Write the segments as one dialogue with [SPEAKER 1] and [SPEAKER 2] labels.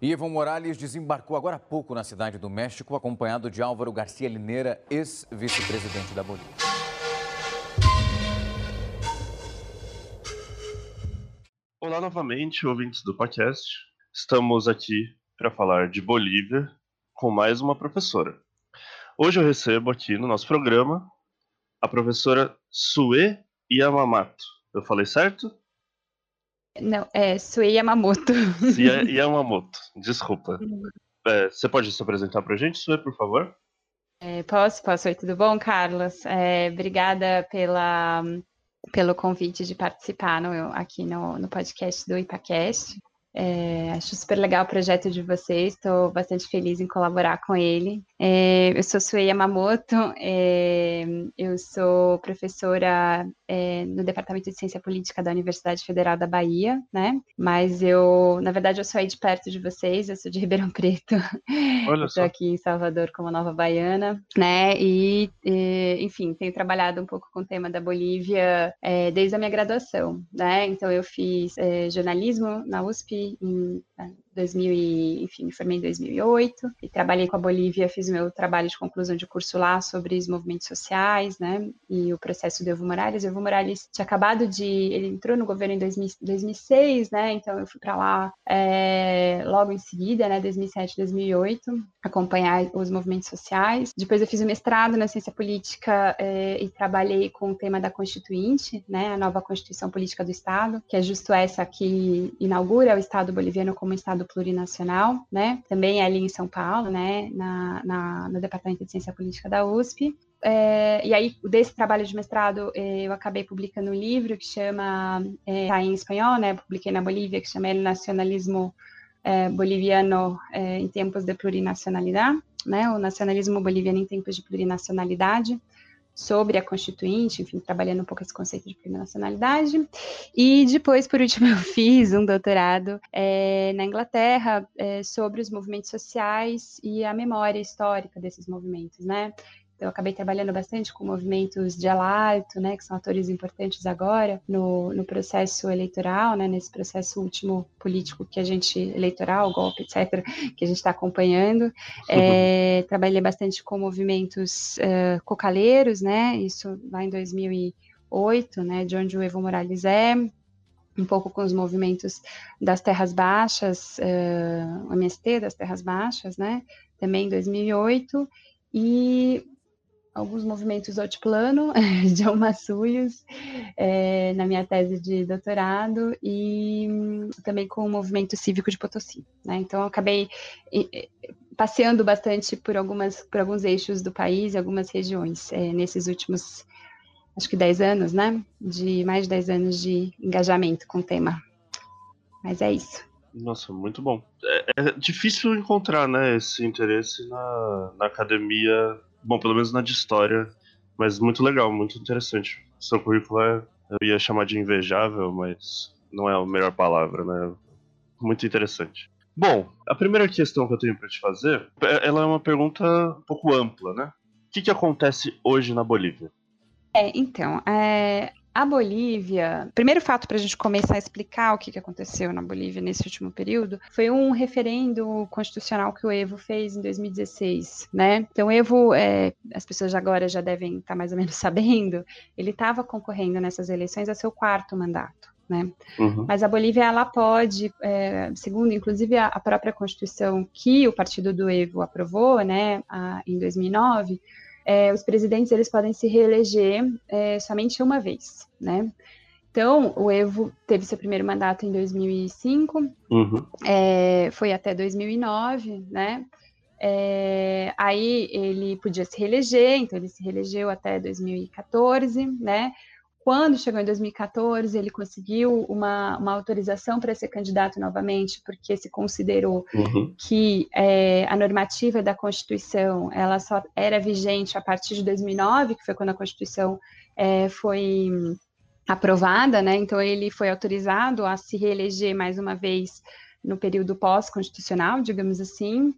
[SPEAKER 1] E Evo Morales desembarcou agora há pouco na cidade do México, acompanhado de Álvaro Garcia Lineira, ex-vice-presidente da Bolívia.
[SPEAKER 2] Olá novamente, ouvintes do podcast. Estamos aqui para falar de Bolívia com mais uma professora. Hoje eu recebo aqui no nosso programa a professora Sue Yamamoto. Eu falei certo?
[SPEAKER 3] Não, é Sue Yamamoto.
[SPEAKER 2] Yamamoto, desculpa. É, você pode se apresentar para a gente, Sue, por favor?
[SPEAKER 3] É, posso, posso. Oi, tudo bom, Carlos? É, obrigada pela, pelo convite de participar no, aqui no, no podcast do IPACast. É, acho super legal o projeto de vocês, estou bastante feliz em colaborar com ele. É, eu sou Suei Yamamoto, é, eu sou professora é, no Departamento de Ciência Política da Universidade Federal da Bahia, né? Mas eu, na verdade, eu sou aí de perto de vocês, eu sou de Ribeirão Preto. Estou aqui em Salvador como nova baiana, né? E, e, enfim, tenho trabalhado um pouco com o tema da Bolívia é, desde a minha graduação, né? Então eu fiz é, jornalismo na USP em 2000 e, enfim, me formei em 2008 e trabalhei com a Bolívia, fiz meu trabalho de conclusão de curso lá sobre os movimentos sociais, né, e o processo do Evo Morales. O Evo Morales tinha acabado de, ele entrou no governo em 2000, 2006, né, então eu fui para lá é, logo em seguida, né, 2007, 2008, acompanhar os movimentos sociais. Depois eu fiz o mestrado na ciência política é, e trabalhei com o tema da Constituinte, né, a nova Constituição Política do Estado, que é justo essa que inaugura o Estado boliviano como Estado plurinacional, né? Também ali em São Paulo, né? Na, na no Departamento de Ciência Política da USP. É, e aí, desse trabalho de mestrado, é, eu acabei publicando um livro que chama, é, tá em espanhol, né? Publiquei na Bolívia, que chama El Nacionalismo é, Boliviano é, em Tempos de Plurinacionalidade, né? O Nacionalismo Boliviano em Tempos de Plurinacionalidade sobre a Constituinte, enfim, trabalhando um pouco esse conceito de plurinacionalidade. E depois, por último, eu fiz um doutorado é, na Inglaterra é, sobre os movimentos sociais e a memória histórica desses movimentos, né? Eu acabei trabalhando bastante com movimentos de alarto, né, que são atores importantes agora no, no processo eleitoral, né, nesse processo último político que a gente, eleitoral, golpe, etc., que a gente está acompanhando. É, trabalhei bastante com movimentos uh, cocaleiros, né, isso lá em 2008, né, de onde o Evo Morales é, um pouco com os movimentos das terras baixas, uh, o MST das terras baixas, né, também em 2008, e alguns movimentos altiplano de Almaçuios é, na minha tese de doutorado e hum, também com o movimento cívico de Potosí. Né? Então, eu acabei passeando bastante por, algumas, por alguns eixos do país e algumas regiões é, nesses últimos, acho que 10 anos, né? De mais de 10 anos de engajamento com o tema. Mas é isso.
[SPEAKER 2] Nossa, muito bom. É, é difícil encontrar né, esse interesse na, na academia bom, pelo menos na de história, mas muito legal, muito interessante. Seu currículo é, eu ia chamar de invejável, mas não é a melhor palavra, né? Muito interessante. Bom, a primeira questão que eu tenho para te fazer, é, ela é uma pergunta um pouco ampla, né? O que, que acontece hoje na Bolívia?
[SPEAKER 3] É, então, é, a Bolívia, primeiro fato para a gente começar a explicar o que, que aconteceu na Bolívia nesse último período, foi um referendo constitucional que o Evo fez em 2016, né? Então, o Evo, é, as pessoas agora já devem estar tá mais ou menos sabendo, ele estava concorrendo nessas eleições a seu quarto mandato. Né? Uhum. Mas a Bolívia ela pode, é, segundo inclusive a, a, própria Constituição que o partido do Evo aprovou, né, a, em 2009, é, os presidentes eles podem se reeleger é, somente uma vez, né? Então, o Evo teve seu primeiro mandato em 2005, uhum. é, foi até 2009, né? É, aí ele podia se reeleger, então ele se reelegeu até 2014, né? Quando chegou em 2014, ele conseguiu uma, uma autorização para ser candidato novamente, porque se considerou uhum. que é, a normativa da Constituição ela só era vigente a partir de 2009, que foi quando a Constituição é, foi aprovada, né? Então ele foi autorizado a se reeleger mais uma vez no período pós-constitucional, digamos assim.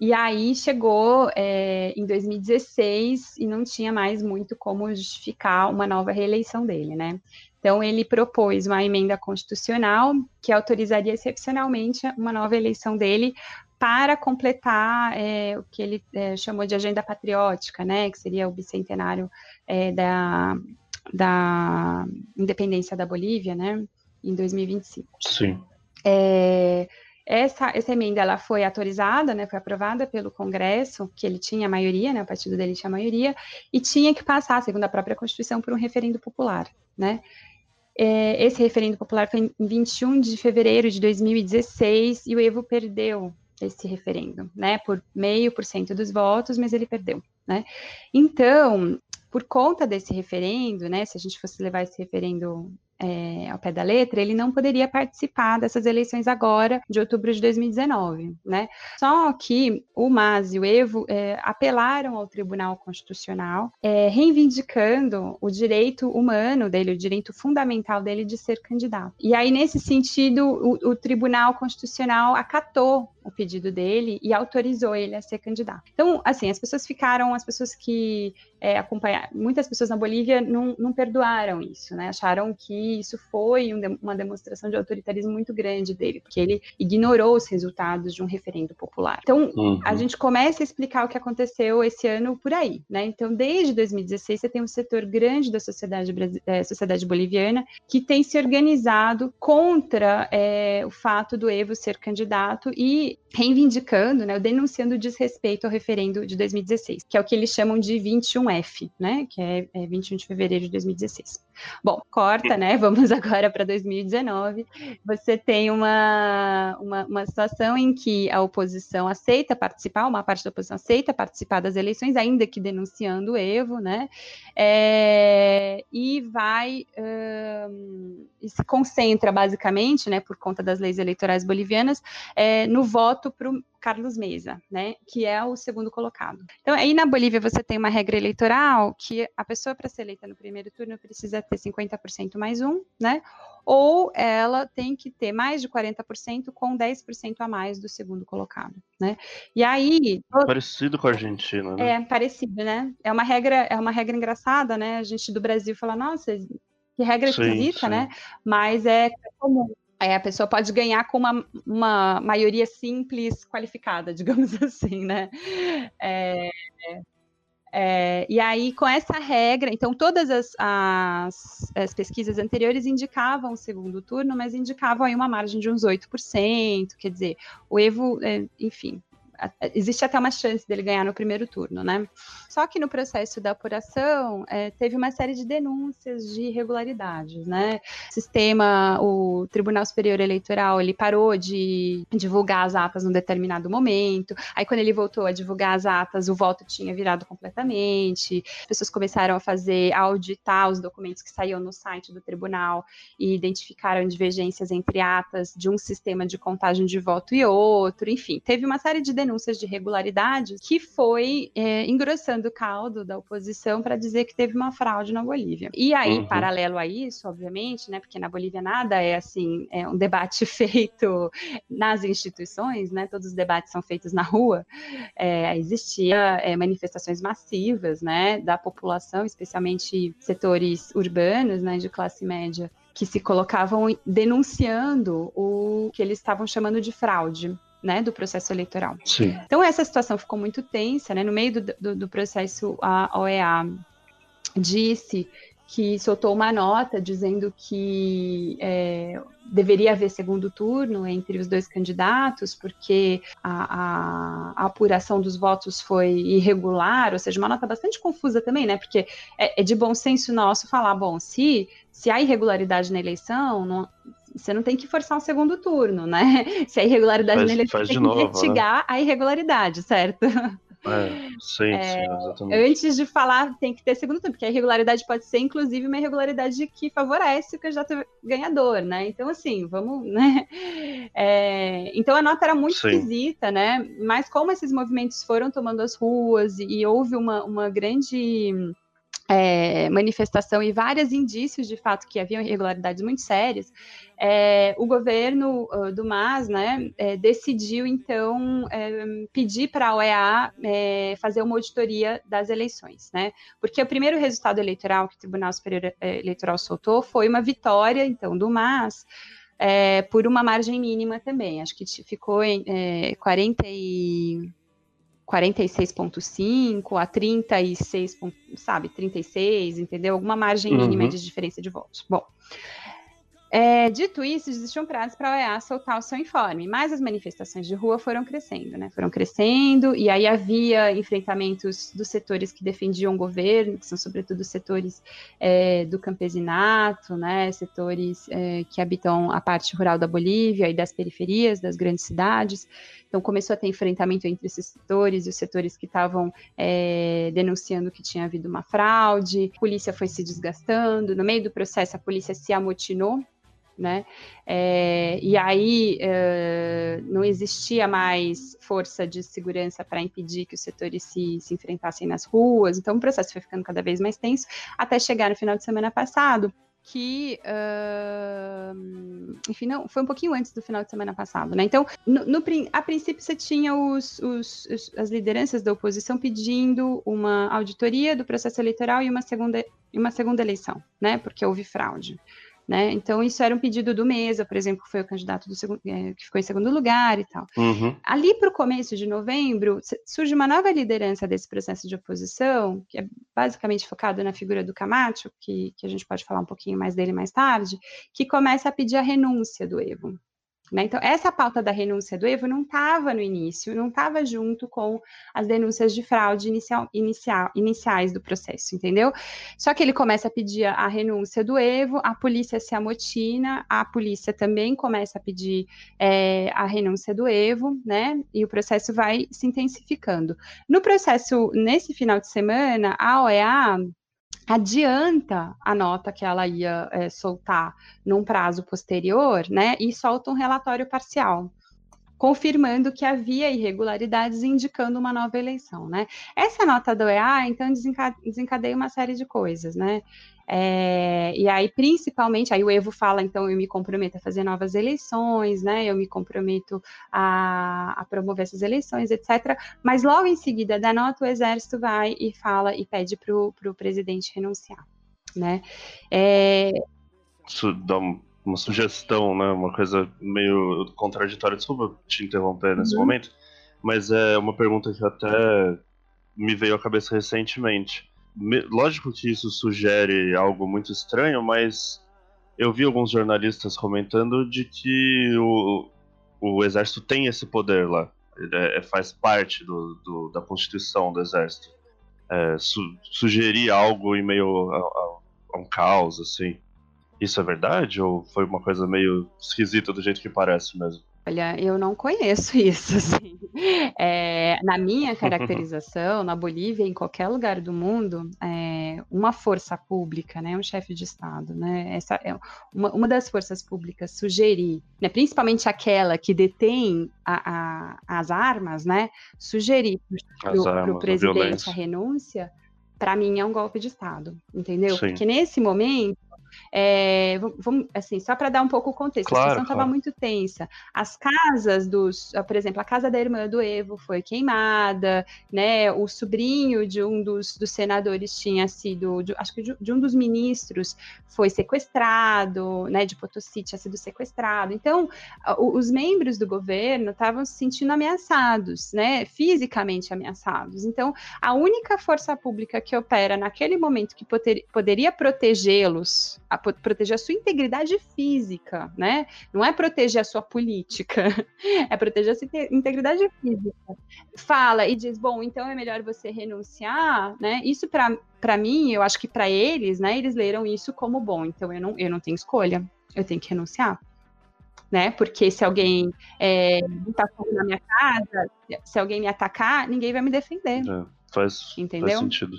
[SPEAKER 3] E aí chegou é, em 2016 e não tinha mais muito como justificar uma nova reeleição dele, né? Então, ele propôs uma emenda constitucional que autorizaria excepcionalmente uma nova eleição dele para completar é, o que ele é, chamou de agenda patriótica, né, que seria o bicentenário é, da, da independência da Bolívia, né, em 2025.
[SPEAKER 2] Sim.
[SPEAKER 3] É, essa, essa emenda ela foi autorizada, né, foi aprovada pelo Congresso, que ele tinha maioria, né, o partido dele tinha maioria, e tinha que passar, segundo a própria Constituição, por um referendo popular, né. É, esse referendo popular foi em 21 de fevereiro de 2016 e o Evo perdeu esse referendo, né, por meio por cento dos votos, mas ele perdeu, né. Então, por conta desse referendo, né, se a gente fosse levar esse referendo é, ao pé da letra, ele não poderia participar dessas eleições agora, de outubro de 2019, né? Só que o MAS e o EVO é, apelaram ao Tribunal Constitucional, é, reivindicando o direito humano dele, o direito fundamental dele de ser candidato. E aí, nesse sentido, o, o Tribunal Constitucional acatou o pedido dele e autorizou ele a ser candidato. Então, assim, as pessoas ficaram, as pessoas que é, acompanharam, muitas pessoas na Bolívia não, não perdoaram isso, né? Acharam que isso foi um, uma demonstração de autoritarismo muito grande dele, porque ele ignorou os resultados de um referendo popular. Então, uhum. a gente começa a explicar o que aconteceu esse ano por aí, né? Então, desde 2016, você tem um setor grande da sociedade, é, sociedade boliviana que tem se organizado contra é, o fato do Evo ser candidato e reivindicando, né, denunciando o desrespeito ao referendo de 2016, que é o que eles chamam de 21F, né, que é, é 21 de fevereiro de 2016. Bom, corta, né, vamos agora para 2019. Você tem uma, uma, uma, situação em que a oposição aceita participar, uma parte da oposição aceita participar das eleições, ainda que denunciando o Evo, né, é, e vai, um, e se concentra basicamente, né, por conta das leis eleitorais bolivianas, é, no voto voto para o Carlos Mesa, né, que é o segundo colocado. Então, aí na Bolívia você tem uma regra eleitoral que a pessoa para ser eleita no primeiro turno precisa ter 50% mais um, né, ou ela tem que ter mais de 40% com 10% a mais do segundo colocado, né. E aí...
[SPEAKER 2] Parecido com a Argentina, né?
[SPEAKER 3] É, parecido, né. É uma regra, é uma regra engraçada, né, a gente do Brasil fala, nossa, que regra sim, esquisita, sim. né, mas é comum é, a pessoa pode ganhar com uma, uma maioria simples qualificada, digamos assim, né? É, é, e aí, com essa regra, então todas as, as, as, pesquisas anteriores indicavam o segundo turno, mas indicavam aí uma margem de uns 8%, quer dizer, o Evo, é, enfim, existe até uma chance dele ganhar no primeiro turno, né? Só que no processo da apuração é, teve uma série de denúncias de irregularidades, né? O sistema, o Tribunal Superior Eleitoral, ele parou de divulgar as atas num determinado momento. Aí quando ele voltou a divulgar as atas, o voto tinha virado completamente. As pessoas começaram a fazer, a auditar os documentos que saíam no site do tribunal e identificaram divergências entre atas de um sistema de contagem de voto e outro. Enfim, teve uma série de denúncias denúncias de irregularidades, que foi é, engrossando o caldo da oposição para dizer que teve uma fraude na Bolívia. E aí, uhum. paralelo a isso, obviamente, né, porque na Bolívia nada é assim, é um debate feito nas instituições, né, todos os debates são feitos na rua, é, existia é, manifestações massivas, né, da população, especialmente setores urbanos, né, de classe média, que se colocavam denunciando o que eles estavam chamando de fraude né, do processo eleitoral.
[SPEAKER 2] Sim.
[SPEAKER 3] Então essa situação ficou muito tensa, né? No meio do, do, do processo, a OEA disse que soltou uma nota dizendo que é, deveria haver segundo turno entre os dois candidatos, porque a, a, a, apuração dos votos foi irregular, ou seja, uma nota bastante confusa também, né? Porque é, é de bom senso nosso falar, bom, se, se há irregularidade na eleição, não, você não tem que forçar um segundo turno, né? Se a irregularidade faz, na eleição, tem que novo, investigar né? a irregularidade, certo?
[SPEAKER 2] É, sim, é, sim, exatamente.
[SPEAKER 3] Antes de falar, tem que ter segundo turno, porque a irregularidade pode ser, inclusive, uma irregularidade que favorece o candidato ganhador, né? Então, assim, vamos, né? É, então, a nota era muito sim. esquisita, né? Mas como esses movimentos foram tomando as ruas e, e houve uma, uma grande é, manifestação e vários indícios de fato que haviam irregularidades muito sérias, é, o governo uh, do MAS né, é, decidiu então é, pedir para a OEA é, fazer uma auditoria das eleições, né? Porque o primeiro resultado eleitoral que o Tribunal Superior é, Eleitoral soltou foi uma vitória então do MAS. por uma margem mínima também, acho que ficou em 40 e 46,5 a 36, sabe, 36, entendeu? Alguma margem mínima uhum. de diferença de votos. Bom, é, dito isso, existiam prazos para a OEA soltar o seu informe, mas as manifestações de rua foram crescendo, né? Foram crescendo, e aí havia enfrentamentos dos setores que defendiam o governo, que são sobretudo setores é, do campesinato, né? Setores é, que habitam a parte rural da Bolívia e das periferias das grandes cidades. Então começou a ter enfrentamento entre esses setores e os setores que estavam é, denunciando que tinha havido uma fraude. A polícia foi se desgastando. No meio do processo, a polícia se amotinou né? É, e aí é, não existia mais força de segurança para impedir que os setores se, se, enfrentassem nas ruas, então o processo foi ficando cada vez mais tenso, até chegar no final de semana passado, que, uh, enfim, não, foi um pouquinho antes do final de semana passado, né? Então, no, no a princípio, você tinha os, os, os, as lideranças da oposição pedindo uma auditoria do processo eleitoral e uma segunda, uma segunda eleição, né? Porque houve fraude. Né? Então, isso era um pedido do Mesa, por exemplo, que foi o candidato do segundo, é, que ficou em segundo lugar e tal. Uhum. Ali para o começo de novembro, surge uma nova liderança desse processo de oposição, que é basicamente focado na figura do Camacho, que, que a gente pode falar um pouquinho mais dele mais tarde, que começa a pedir a renúncia do Evo. Né? Então, essa pauta da renúncia do Evo não estava no início, não estava junto com as denúncias de fraude inicial, inicial, iniciais do processo, entendeu? Só que ele começa a pedir a renúncia do Evo, a polícia se amotina, a polícia também começa a pedir é, a renúncia do Evo, né? E o processo vai se intensificando. No processo, nesse final de semana, a OEA adianta a nota que ela ia é, soltar num prazo posterior, né, e solta um relatório parcial confirmando que havia irregularidades indicando uma nova eleição, né? Essa nota do EA, então, desencadeia uma série de coisas, né? É, e aí, principalmente, aí o Evo fala, então, eu me comprometo a fazer novas eleições, né? Eu me comprometo a, a promover essas eleições, etc. Mas logo em seguida da nota, o Exército vai e fala e pede para o presidente renunciar, né? É...
[SPEAKER 2] Isso dá uma sugestão, né? Uma coisa meio contraditória. Desculpa te interromper nesse uhum. momento, mas é uma pergunta que até me veio à cabeça recentemente lógico que isso sugere algo muito estranho, mas eu vi alguns jornalistas comentando de que o, o exército tem esse poder lá. É, é, faz parte do, do, da constituição do exército. É, su, sugerir algo em meio a, a, a, um caos, assim. Isso é verdade? Ou foi uma coisa meio esquisita do jeito que parece mesmo?
[SPEAKER 3] Olha, eu não conheço isso, assim. É, na minha caracterização, na Bolívia, em qualquer lugar do mundo, é, uma força pública, né, um chefe de Estado, né, essa é uma, uma das forças públicas sugerir, né, principalmente aquela que detém a, a, as armas, né, sugerir para o presidente a, a renúncia, para mim é um golpe de Estado, entendeu? Sim. Porque nesse momento é, vamos, assim, só para dar um pouco o contexto, claro, a situação estava claro. muito tensa. As casas dos, ah, por exemplo, a casa da irmã do Evo foi queimada, né? O sobrinho de um dos, dos senadores tinha sido, de, acho que de, de, um dos ministros foi sequestrado, né? De Potosí tinha sido sequestrado. Então, os membros do governo estavam se sentindo ameaçados, né? Fisicamente ameaçados. Então, a única força pública que opera naquele momento que poder, poderia protegê-los a proteger a sua integridade física, né? Não é proteger a sua política, é proteger a sua integridade física. Fala e diz, bom, então é melhor você renunciar, né? Isso para mim, eu acho que para eles, né? Eles leram isso como bom. Então eu não, eu não tenho escolha, eu tenho que renunciar. Né? Porque se alguém é, tá na minha casa, se alguém me atacar, ninguém vai me defender. É,
[SPEAKER 2] faz, Entendeu? faz sentido.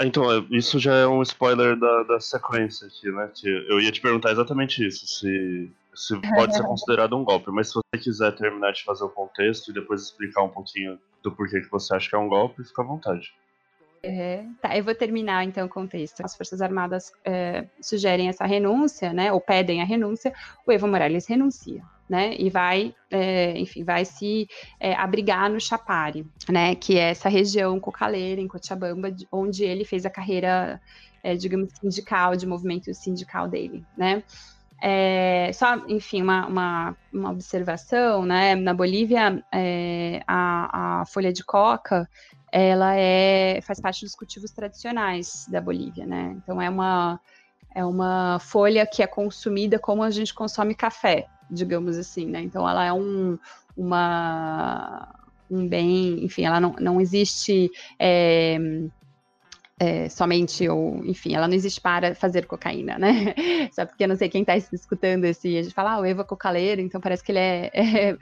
[SPEAKER 2] Então, é, isso já é um spoiler da, da sequência aqui, né? Eu ia te perguntar exatamente isso, se se pode ser considerado um golpe, mas se você quiser terminar de fazer o contexto e depois explicar um pouquinho do porquê que você acha que é um golpe, fica à vontade.
[SPEAKER 3] É, tá, eu vou terminar então o contexto. As Forças Armadas é, sugerem essa renúncia, né, ou pedem a renúncia, o Evo Morales renuncia, né, e vai, é, enfim, vai se é, abrigar no Chapare, né, que é essa região cocaleira em Cochabamba, onde ele fez a carreira, é, digamos, sindical, de movimento sindical dele, né. É, só, enfim, uma, uma, uma, observação, né? Na Bolívia, é, a, a, folha de coca, ela é, faz parte dos cultivos tradicionais da Bolívia, né? Então é uma, é uma folha que é consumida como a gente consome café, digamos assim, né? Então ela é um, uma, um bem, enfim, ela não, não existe é, é, somente, ou, enfim, ela não existe para fazer cocaína, né? Só porque eu não sei quem está escutando esse, a gente fala, ah, o Evo é cocaleiro, então parece que ele é, é,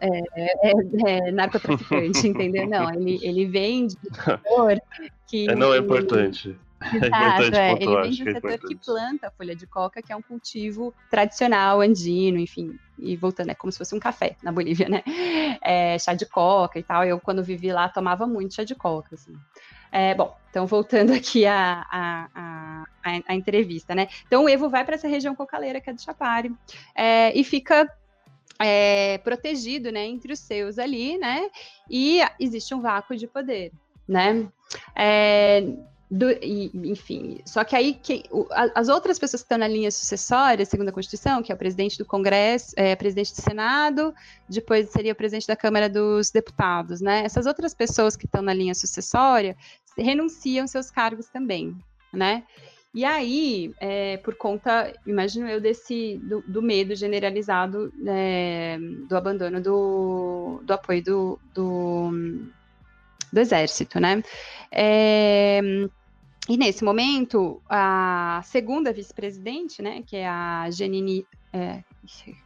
[SPEAKER 3] é, é narcotraficante, entendeu? Não, ele, ele vende que...
[SPEAKER 2] não é importante.
[SPEAKER 3] Exato, é, ele vem do setor que planta a folha de coca, que é um cultivo tradicional andino, enfim, e voltando, é como se fosse um café na Bolívia, né? É, chá de coca e tal. Eu, quando vivi lá, tomava muito chá de coca, assim. É, bom, então voltando aqui à a, a, a, a, entrevista, né? Então o Evo vai para essa região cocaleira que é do Chapare é, e fica é, protegido, né, entre os seus ali, né? E existe um vácuo de poder, né? É, do, e, enfim, só que aí que, o, as outras pessoas que estão na linha sucessória, segundo a Constituição, que é o presidente do Congresso, é, presidente do Senado, depois seria o presidente da Câmara dos Deputados, né? Essas outras pessoas que estão na linha sucessória renunciam seus cargos também, né? E aí, é, por conta, imagino eu, desse do, do medo generalizado é, do abandono do, do apoio do, do, do exército, né? É, e nesse momento, a segunda vice-presidente, né, que é a Janine, é,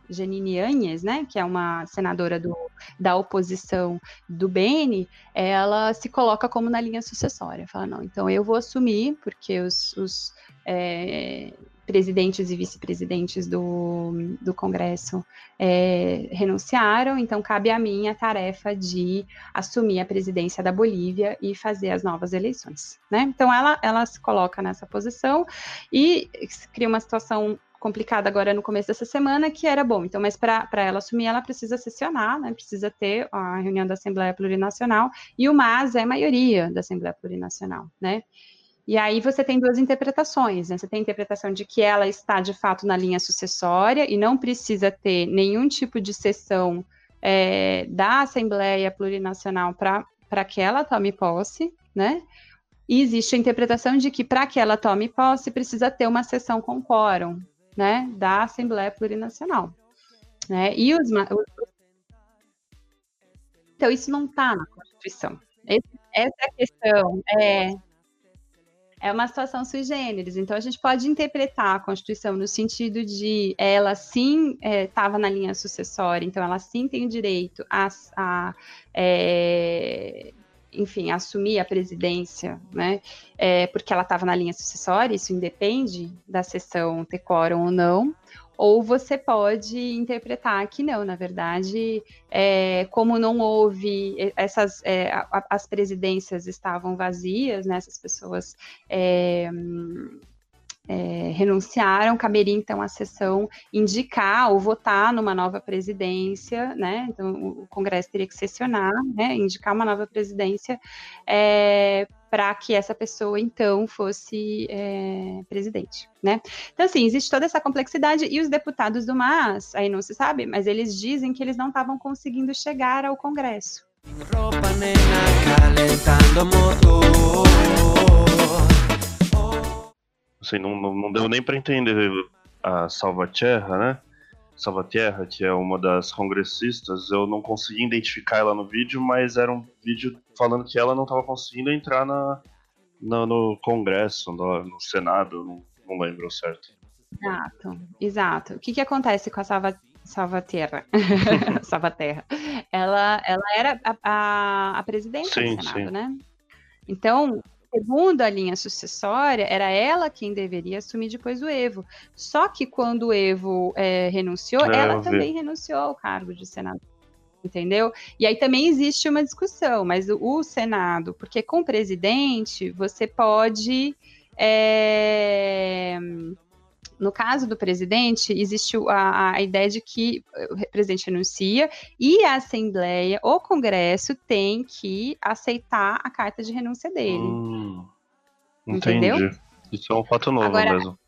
[SPEAKER 3] Janine Anhes, né, que é uma senadora do, da oposição do Beni, ela se coloca como na linha sucessória. Fala, não, então eu vou assumir, porque os, os é, presidentes e vice-presidentes do, do Congresso é, renunciaram, então cabe a mim a tarefa de assumir a presidência da Bolívia e fazer as novas eleições. Né? Então ela, ela se coloca nessa posição e cria uma situação complicada agora no começo dessa semana, que era bom. Então, mas para ela assumir, ela precisa sessionar, né? Precisa ter a reunião da Assembleia Plurinacional, e o MAS é maioria da Assembleia Plurinacional, né? E aí você tem duas interpretações, né? Você tem a interpretação de que ela está de fato na linha sucessória e não precisa ter nenhum tipo de sessão é, da Assembleia Plurinacional para que ela tome posse, né? E existe a interpretação de que para que ela tome posse precisa ter uma sessão com quórum, né? Da Assembleia Plurinacional, né? E os então isso não está na Constituição. Esse, essa é a questão. É, é uma situação sui generis. Então, a gente pode interpretar a Constituição no sentido de ela sim estava é, na linha sucessória, então ela sim tem o direito a, a é, enfim, assumir a presidência, né? É, porque ela estava na linha sucessória, isso independe da sessão ter quórum ou não ou você pode interpretar que não, na verdade, é, como não houve essas é, as presidências estavam vazias, né, essas pessoas é, é, renunciaram, caberia então a sessão indicar ou votar numa nova presidência, né? Então o Congresso teria que sessionar, né? Indicar uma nova presidência é, para que essa pessoa então fosse é, presidente, né? Então assim existe toda essa complexidade e os deputados do MAS, aí não se sabe, mas eles dizem que eles não estavam conseguindo chegar ao Congresso. Roupa, nena,
[SPEAKER 2] Assim, não, não, não deu nem para entender a Salvatierra, né? Salvatierra, que é uma das congressistas, eu não consegui identificar ela no vídeo, mas era um vídeo falando que ela não estava conseguindo entrar na, na, no Congresso, no, no Senado, não, não lembro certo.
[SPEAKER 3] Exato, exato. O que, que acontece com a Salva, Salvatierra? Salvaterra. Ela, ela era a, a, a presidente sim, do Senado, sim. né? Então, segundo a linha sucessória, era ela quem deveria assumir depois o Evo. Só que quando o Evo é, renunciou, é, ela também renunciou ao cargo de senador. Entendeu? E aí também existe uma discussão, mas o, o Senado, porque com o presidente você pode. É, no caso do presidente, existe a, a, ideia de que o presidente renuncia e a Assembleia, o Congresso, tem que aceitar a carta de renúncia dele. Hum,
[SPEAKER 2] entendeu? Entendi. Isso é um fato novo Agora, mesmo.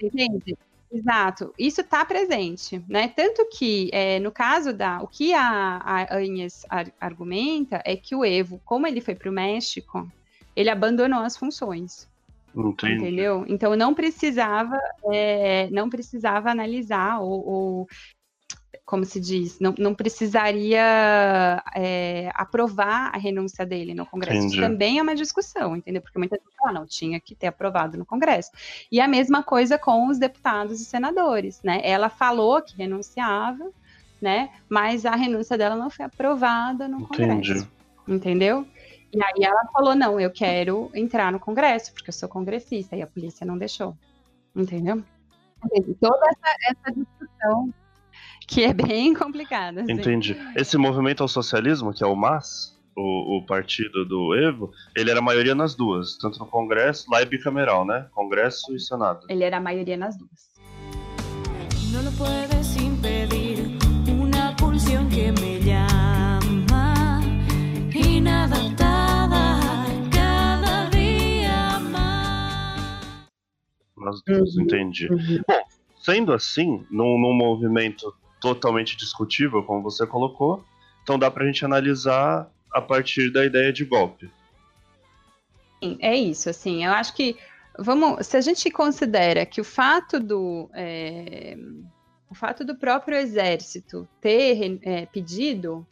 [SPEAKER 3] Entende? Exato, isso está presente, né? Tanto que, é, no caso da. O que a, a Anhes ar, argumenta é que o Evo, como ele foi para o México, ele abandonou as funções.
[SPEAKER 2] Entendi.
[SPEAKER 3] Entendeu? Então não precisava, é, não precisava analisar ou, ou, como se diz, não, não precisaria é, aprovar a renúncia dele no Congresso. Isso também é uma discussão, entendeu? Porque muita gente fala, não, tinha que ter aprovado no Congresso. E a mesma coisa com os deputados e senadores, né? Ela falou que renunciava, né? Mas a renúncia dela não foi aprovada no Entendi. Congresso. Entendeu? E aí ela falou: não, eu quero entrar no Congresso, porque eu sou congressista, e a polícia não deixou. Entendeu? Toda essa, essa discussão que é bem complicada.
[SPEAKER 2] Assim. Entendi. Esse movimento ao socialismo, que é o MAS, o, o, partido do Evo, ele era a maioria nas duas, tanto no Congresso, lá é bicameral, né? Congresso e Senado.
[SPEAKER 3] Ele era a maioria nas duas. Não
[SPEAKER 4] puedes impedir uma pulsión que me llama inadaptada.
[SPEAKER 2] nas duas, uhum, entendi. Uhum. Bom, sendo assim, num, num movimento totalmente discutível, como você colocou, então dá pra gente analisar a partir da ideia de golpe.
[SPEAKER 3] É isso, assim, eu acho que vamos, se a gente considera que o fato do é, o fato do próprio exército ter é, pedido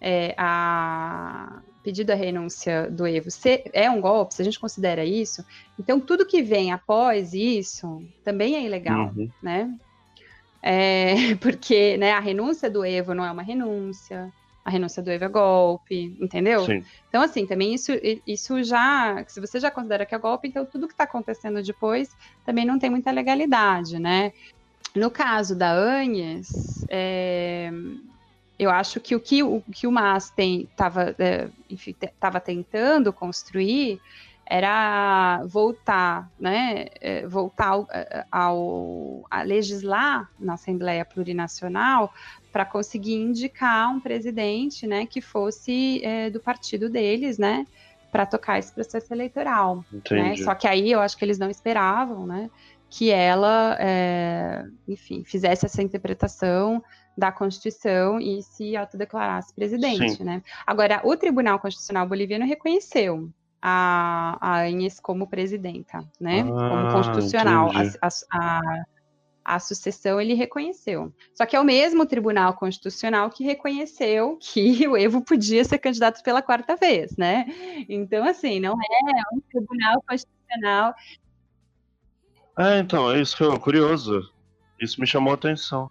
[SPEAKER 3] é, a, pedido a renúncia do Evo é um golpe, se a gente considera isso, então tudo que vem após isso também é ilegal, uhum. né? É, porque né, a renúncia do Evo não é uma renúncia, a renúncia do Evo é golpe, entendeu? Sim. Então, assim, também isso, isso já, se você já considera que é golpe, então tudo que está acontecendo depois também não tem muita legalidade, né? No caso da Anhes, é, eu acho que o que o, que o Mas estava é, tentando construir era voltar, né, é, voltar ao, é, ao, a legislar na Assembleia Plurinacional para conseguir indicar um presidente, né, que fosse é, do partido deles, né, para tocar esse processo eleitoral. Né? Só que aí eu acho que eles não esperavam, né, que ela, é, enfim, fizesse essa interpretação da Constituição e se autodeclarasse presidente, Sim. né? Agora, o Tribunal Constitucional Boliviano reconheceu a, a Inês como presidenta, né? Ah, como constitucional. A, a, a, sucessão ele reconheceu. Só que é o mesmo Tribunal Constitucional que reconheceu que o Evo podia ser candidato pela quarta vez, né? Então, assim, não é um Tribunal Constitucional.
[SPEAKER 2] É, então, é isso que eu curioso. Isso me chamou a atenção.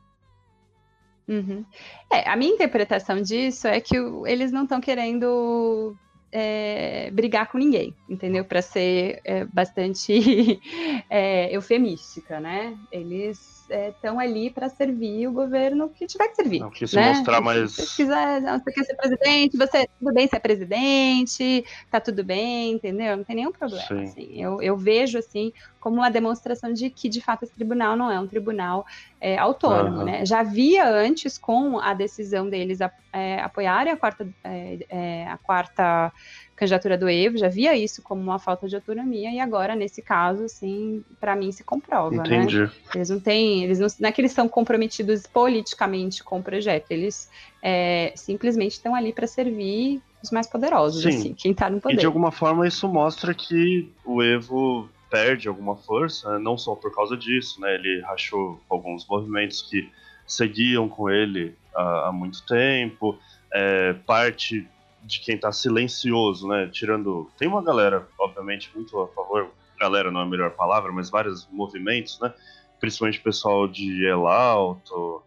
[SPEAKER 3] Uhum. É, a minha interpretação disso é que eles não estão querendo é, brigar com ninguém, entendeu? Para ser é, bastante é, eufemística, né? Eles estão é, ali para servir o governo que tiver que servir. Não
[SPEAKER 2] quis
[SPEAKER 3] né?
[SPEAKER 2] mostrar mais. Se
[SPEAKER 3] você quiser, você quer ser presidente, você tudo bem ser presidente, tá tudo bem, entendeu? Não tem nenhum problema. Assim. Eu, eu vejo assim como uma demonstração de que de fato esse tribunal não é um tribunal é, autônomo, uhum. né? Já havia antes com a decisão deles é, apoiarem a quarta, é, é, a quarta candidatura do Evo, já via isso como uma falta de autonomia, e agora, nesse caso, assim, para mim se comprova, né? Entendi. né? Eles não têm, eles não, não é que eles são comprometidos politicamente com o projeto, eles é, simplesmente estão ali para servir os mais poderosos, Sim. assim, quem tá no poder.
[SPEAKER 2] E de alguma forma isso mostra que o Evo perde alguma força, não só por causa disso, né? Ele rachou alguns movimentos que seguiam com ele há, há muito tempo, é, parte de quem tá silencioso, né? Tirando. Tem uma galera, obviamente, muito a favor. Galera não é a melhor palavra, mas vários movimentos, né? Principalmente o pessoal de El Alto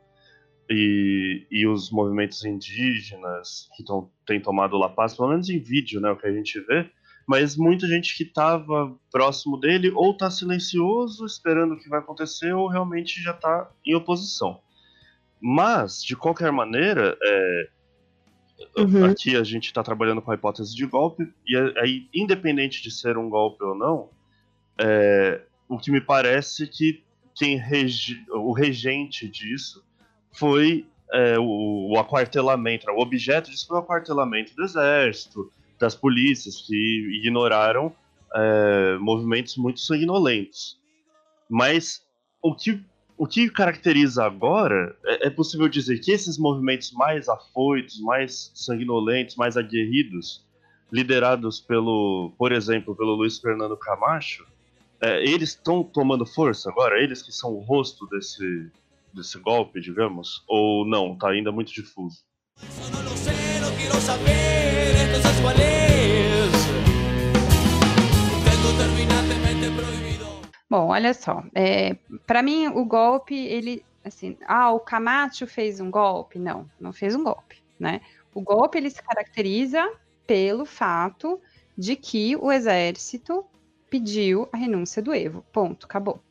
[SPEAKER 2] e, e os movimentos indígenas que tão, têm tomado La Paz, pelo menos em vídeo, né? O que a gente vê. mas muita gente que estava próximo dele ou está silencioso, esperando o que vai acontecer, ou realmente já está em oposição. Mas, de qualquer maneira, é,
[SPEAKER 3] Uhum.
[SPEAKER 2] aqui a gente está trabalhando com a hipótese de golpe, e aí, independente de ser um golpe ou não, é, o que me parece que quem regi, o regente disso foi é, o, o aquartelamento, o objeto disso foi o aquartelamento do exército, das polícias, que ignoraram é, movimentos muito sanguinolentos. Mas o que o que caracteriza agora é, é, possível dizer que esses movimentos mais afoitos, mais sanguinolentos, mais aguerridos, liderados pelo, por exemplo, pelo Luiz Fernando Camacho, é, eles estão tomando força agora? Eles que são o rosto desse, desse golpe, digamos? Ou não? Está ainda muito difuso?
[SPEAKER 5] No
[SPEAKER 3] Bom, olha só. É, para mim, o golpe, ele, assim, ah, o Camacho fez um golpe? Não, não fez um golpe, né? O golpe ele se caracteriza pelo fato de que o exército pediu a renúncia do Evo. Ponto, acabou.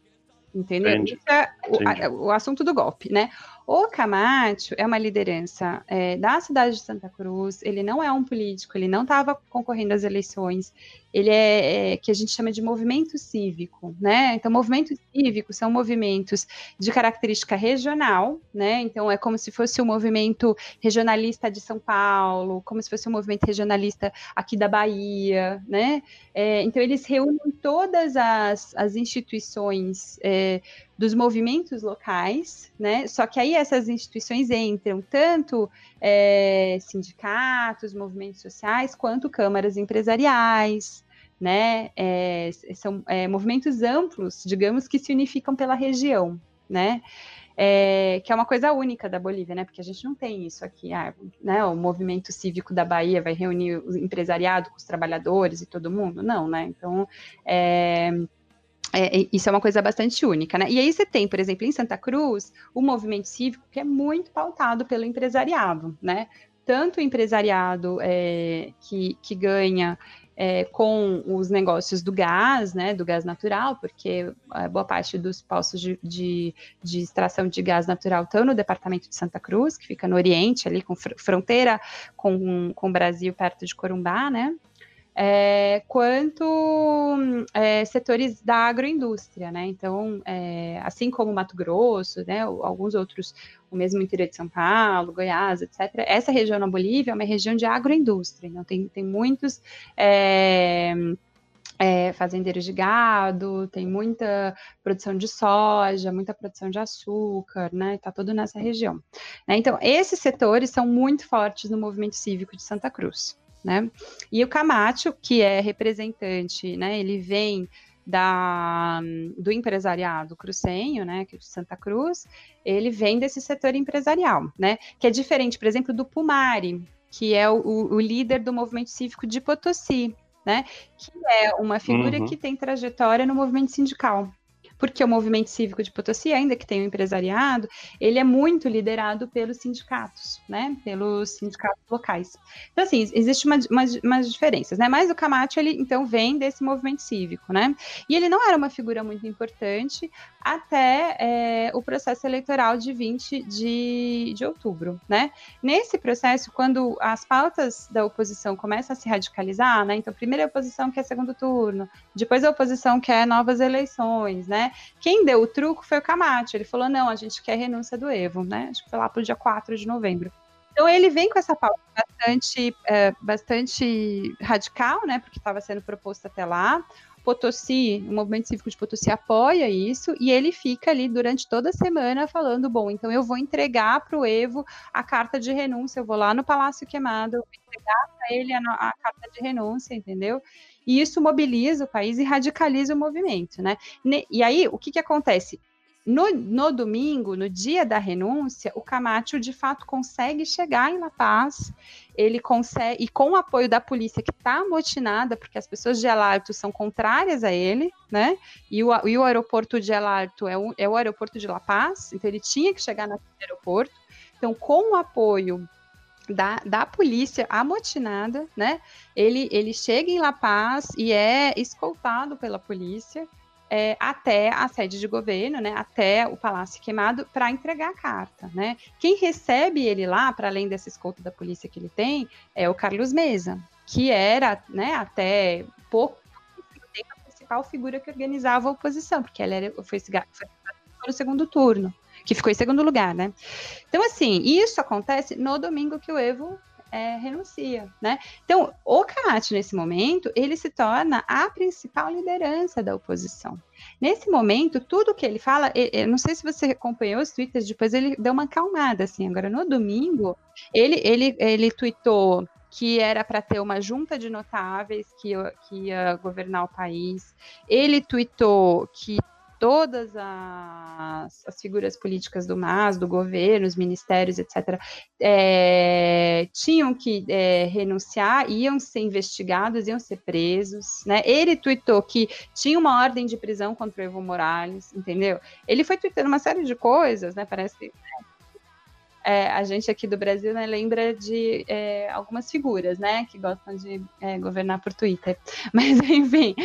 [SPEAKER 3] Entendeu?
[SPEAKER 2] Entendi.
[SPEAKER 3] Isso é o, a- o assunto do golpe, né? O Camacho é uma liderança é, da cidade de Santa Cruz, ele não é um político, ele não estava concorrendo às eleições, ele é, é que a gente chama de movimento cívico, né? Então, movimentos cívicos são movimentos de característica regional, né? Então, é como se fosse o movimento regionalista de São Paulo, como se fosse o movimento regionalista aqui da Bahia, né? É, então, eles reúnem todas as, as instituições é, dos movimentos locais, né? Só que aí essas instituições entram tanto é, sindicatos, movimentos sociais, quanto câmaras empresariais, né? É, são é, movimentos amplos, digamos, que se unificam pela região, né? É, que é uma coisa única da Bolívia, né? Porque a gente não tem isso aqui, ah, né? O movimento cívico da Bahia vai reunir o empresariado com os trabalhadores e todo mundo, não, né? Então, é, é, isso é uma coisa bastante única, né? E aí você tem, por exemplo, em Santa Cruz, o movimento cívico que é muito pautado pelo empresariado, né? Tanto o empresariado é, que, que ganha é, com os negócios do gás, né, do gás natural, porque é, boa parte dos poços de, de, de extração de gás natural estão no departamento de Santa Cruz, que fica no Oriente, ali com fr fronteira com, com o Brasil, perto de Corumbá, né? É, quanto é, setores da agroindústria, né? Então, é, assim como Mato Grosso, né, alguns outros, o mesmo interior de São Paulo, Goiás, etc. Essa região na Bolívia é uma região de agroindústria, então tem, tem muitos é, é, fazendeiros de gado, tem muita produção de soja, muita produção de açúcar, né? Tá tudo nessa região. Né? Então, esses setores são muito fortes no movimento cívico de Santa Cruz. Né? E o Camacho, que é representante, né, ele vem da, do empresariado crucenho, né, que é de Santa Cruz, ele vem desse setor empresarial, né, que é diferente, por exemplo, do Pumari, que é o, o líder do movimento cívico de Potosí, né, que é uma figura
[SPEAKER 2] Uhum.
[SPEAKER 3] que tem trajetória no movimento sindical. Porque o movimento cívico de Potosí, ainda que tenha o empresariado, ele é muito liderado pelos sindicatos, né? Pelos sindicatos locais. Então, assim, existe uma, umas, umas diferenças, né? Mas o Camacho, ele, então, vem desse movimento cívico, né? E ele não era uma figura muito importante até é, o processo eleitoral de 20 de, de outubro, né? Nesse processo, quando as pautas da oposição começam a se radicalizar, né? Então, primeiro a oposição quer segundo turno, depois a oposição quer novas eleições, né? Quem deu o truco foi o Camacho. Ele falou: não, a gente quer renúncia do Evo, né? Acho que foi lá para o dia 4 de novembro. Então ele vem com essa pauta bastante, é, bastante radical, né? Porque estava sendo proposto até lá. Potosí, o movimento cívico de Potosí apoia isso e ele fica ali durante toda a semana falando: bom, então eu vou entregar para o Evo a carta de renúncia, eu vou lá no Palácio Queimado, vou entregar para ele a, a carta de renúncia, entendeu? E isso mobiliza o país e radicaliza o movimento, né? E aí, o que, que acontece? No, no, domingo, no dia da renúncia, o Camacho de fato consegue chegar em La Paz, ele consegue, e com o apoio da polícia que está amotinada, porque as pessoas de El Alto são contrárias a ele, né? E o, e o aeroporto de El Alto é o, é o aeroporto de La Paz, então ele tinha que chegar naquele aeroporto. Então, com o apoio da, da polícia amotinada, né? Ele, ele chega em La Paz e é escoltado pela polícia é, até a sede de governo, né? Até o Palácio Queimado para entregar a carta, né? Quem recebe ele lá, para além dessa escolta da polícia que ele tem, é o Carlos Mesa, que era, né? Até pouco tempo a principal figura que organizava a oposição, porque ela era, foi, foi no segundo turno que ficou em segundo lugar, né? Então, assim, isso acontece no domingo que o Evo é, renuncia, né? Então, o Camacho, nesse momento, ele se torna a principal liderança da oposição. Nesse momento, tudo que ele fala, eu não sei se você acompanhou os twitters, depois ele deu uma acalmada, assim, agora no domingo, ele, ele, ele tweetou que era para ter uma junta de notáveis que, que ia governar o país. Ele tweetou que todas as, as, figuras políticas do MAS, do governo, os ministérios, etc., é, tinham que é, renunciar, iam ser investigados, iam ser presos. Né? Ele tweetou que tinha uma ordem de prisão contra o Evo Morales, entendeu? Ele foi tweetando uma série de coisas, né? Parece é, a gente aqui do Brasil né, lembra de é, algumas figuras, né, que gostam de é, governar por Twitter. Mas, enfim,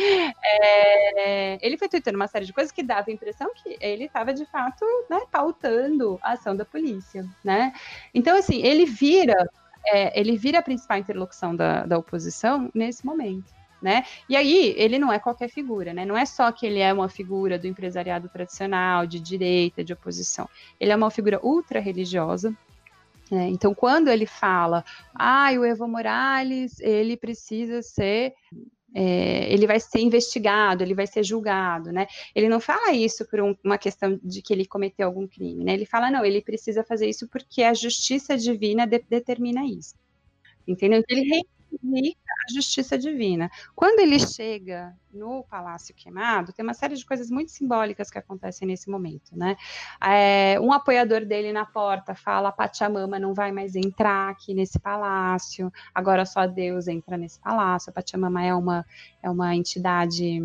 [SPEAKER 3] é, ele foi tweetando uma série de coisas que dava a impressão que ele estava, de fato, né, pautando a ação da polícia, né? Então, assim, ele vira, é, ele vira a principal interlocução da, da oposição nesse momento né? E aí ele não é qualquer figura, né? Não é só que ele é uma figura do empresariado tradicional, de direita, de oposição. Ele é uma figura ultra religiosa. Né? Então, quando ele fala, ah, o Evo Morales, ele precisa ser é, ele vai ser investigado, ele vai ser julgado, né? Ele não fala isso por um, uma questão de que ele cometeu algum crime, né? Ele fala, não, ele precisa fazer isso porque a justiça divina de, determina isso. Entendeu? Então, ele reivindica a justiça divina. Quando ele chega no Palácio Queimado, tem uma série de coisas muito simbólicas que acontecem nesse momento, né? É, um apoiador dele na porta fala: a Pachamama não vai mais entrar aqui nesse palácio, agora só Deus entra nesse palácio. A Pachamama é uma, é uma entidade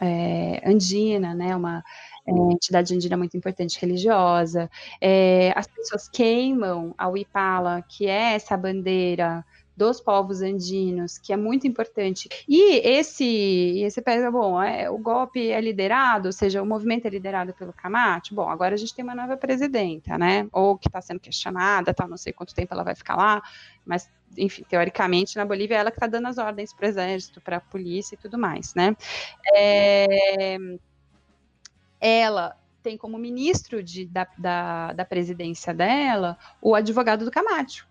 [SPEAKER 3] é, andina, né? Uma é, entidade andina muito importante religiosa. É, as pessoas queimam a Uipala, que é essa bandeira dos povos andinos, que é muito importante. E esse, esse pega, bom, é, o golpe é liderado, ou seja, o movimento é liderado pelo Camacho. Bom, agora a gente tem uma nova presidenta, né? Ou que está sendo questionada, tá, não sei quanto tempo ela vai ficar lá, mas enfim, teoricamente, na Bolívia, é ela que está dando as ordens para o exército, para a polícia e tudo mais, né? É, ela tem como ministro de, da, da, da, presidência dela o advogado do Camacho.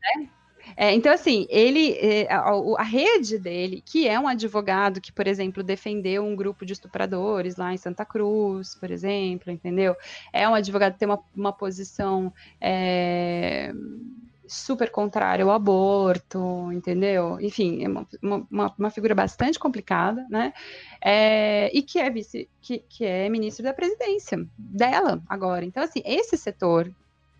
[SPEAKER 3] Né? É, então, assim, ele, é, a, a, rede dele, que é um advogado que, por exemplo, defendeu um grupo de estupradores lá em Santa Cruz, por exemplo, entendeu? É um advogado que tem uma, uma posição é, super contrária ao aborto, entendeu? Enfim, é uma, uma, uma figura bastante complicada, né? É, e que é vice, que, que é ministro da presidência dela agora. Então, assim, esse setor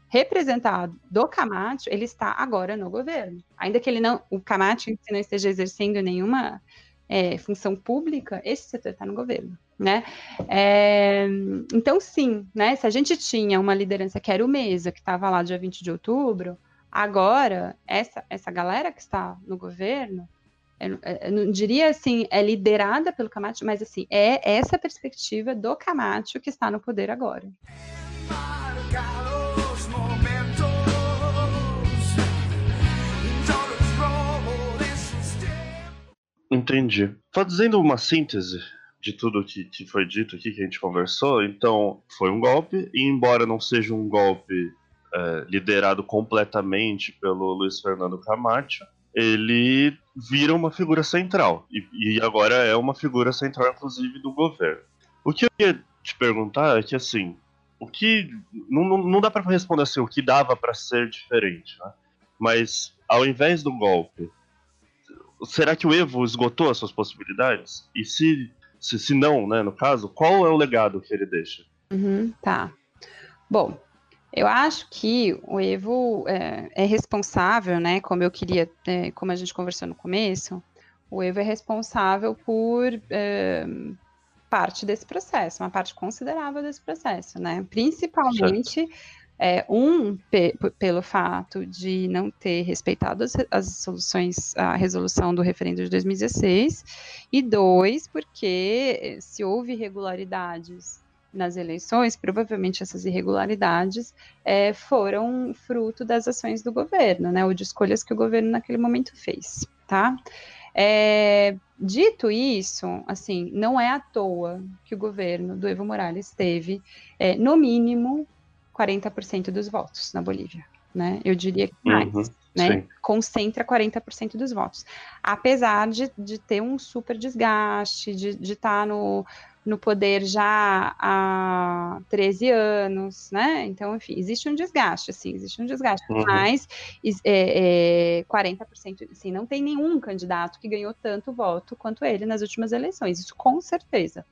[SPEAKER 3] representado do Camacho, ele está agora no governo. Ainda que ele não, o Camacho não esteja exercendo nenhuma é, função pública, esse setor está no governo, né? É, então, sim, né? Se a gente tinha uma liderança que era o Mesa, que estava lá dia 20 de outubro, agora, essa, essa galera que está no governo, eu, eu não diria assim, é liderada pelo Camacho, mas assim, é essa perspectiva do Camacho que está no poder agora.
[SPEAKER 2] Entendi. Fazendo uma síntese de tudo que, que foi dito aqui, que a gente conversou, então foi um golpe, e embora não seja um golpe é, liderado completamente pelo Luiz Fernando Camacho, ele vira uma figura central, e, e agora é uma figura central, inclusive, do governo. O que eu ia te perguntar é que, assim, o que. Não, não dá para responder assim, o que dava para ser diferente, né? Mas, ao invés do golpe, será que o Evo esgotou as suas possibilidades? E se, se, se não, né, no caso, qual é o legado que ele deixa?
[SPEAKER 3] Uhum, tá. Bom, eu acho que o Evo é, é responsável, né? Como eu queria, é, como a gente conversou no começo, o Evo é responsável por é, parte desse processo, uma parte considerável desse processo, né? Principalmente certo. É, um, pe pelo fato de não ter respeitado as, as, soluções, a resolução do referendo de 2016, e dois, porque se houve irregularidades nas eleições, provavelmente essas irregularidades é, foram fruto das ações do governo, né, ou de escolhas que o governo naquele momento fez, tá? É, dito isso, assim, não é à toa que o governo do Evo Morales teve, é, no mínimo, 40% dos votos na Bolívia, né? Eu diria que mais. Uhum, né? Concentra 40% dos votos. Apesar de, de ter um super desgaste, de estar tá no, no poder já há 13 anos, né? Então, enfim, existe um desgaste, assim, existe um desgaste, uhum. mas é, é, 40%, assim, não tem nenhum candidato que ganhou tanto voto quanto ele nas últimas eleições, isso com certeza.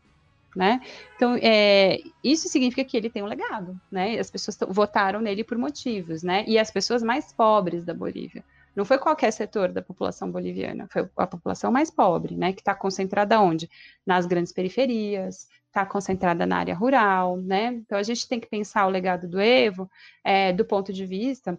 [SPEAKER 3] Né? Então, é, isso significa que ele tem um legado, né? As pessoas votaram nele por motivos, né? E as pessoas mais pobres da Bolívia. Não foi qualquer setor da população boliviana, foi a população mais pobre, né? Que está concentrada onde? Nas grandes periferias, está concentrada na área rural, né? Então a gente tem que pensar o legado do Evo é, do ponto de vista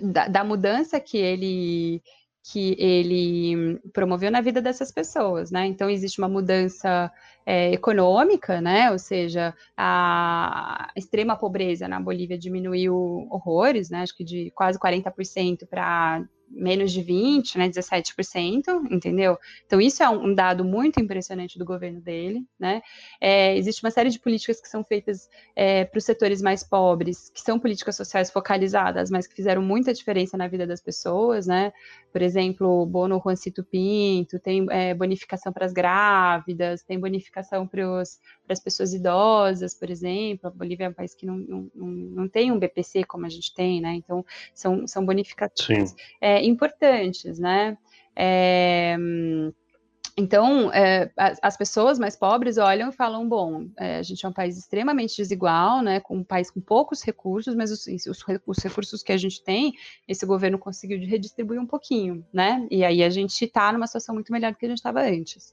[SPEAKER 3] da, da mudança que ele que ele promoveu na vida dessas pessoas, né? Então existe uma mudança é, econômica, né? Ou seja, a extrema pobreza na Bolívia diminuiu horrores, né? Acho que de quase 40% para menos de 20%, né, 17%, entendeu? Então, isso é um dado muito impressionante do governo dele, né? É, existe uma série de políticas que são feitas é, para os setores mais pobres, que são políticas sociais focalizadas, mas que fizeram muita diferença na vida das pessoas, né? Por exemplo, o Bono Juancito Pinto, tem é, bonificação para as grávidas, tem bonificação para as pessoas idosas, por exemplo. A Bolívia é um país que não, não, não tem um BPC como a gente tem, né? Então, são, são bonificações é, importantes, né? É, então, é, as pessoas mais pobres olham e falam: bom, é, a gente é um país extremamente desigual, né, com um país com poucos recursos, mas os, os, os, recursos que a gente tem, esse governo conseguiu redistribuir um pouquinho, né? E aí a gente está numa situação muito melhor do que a gente estava antes.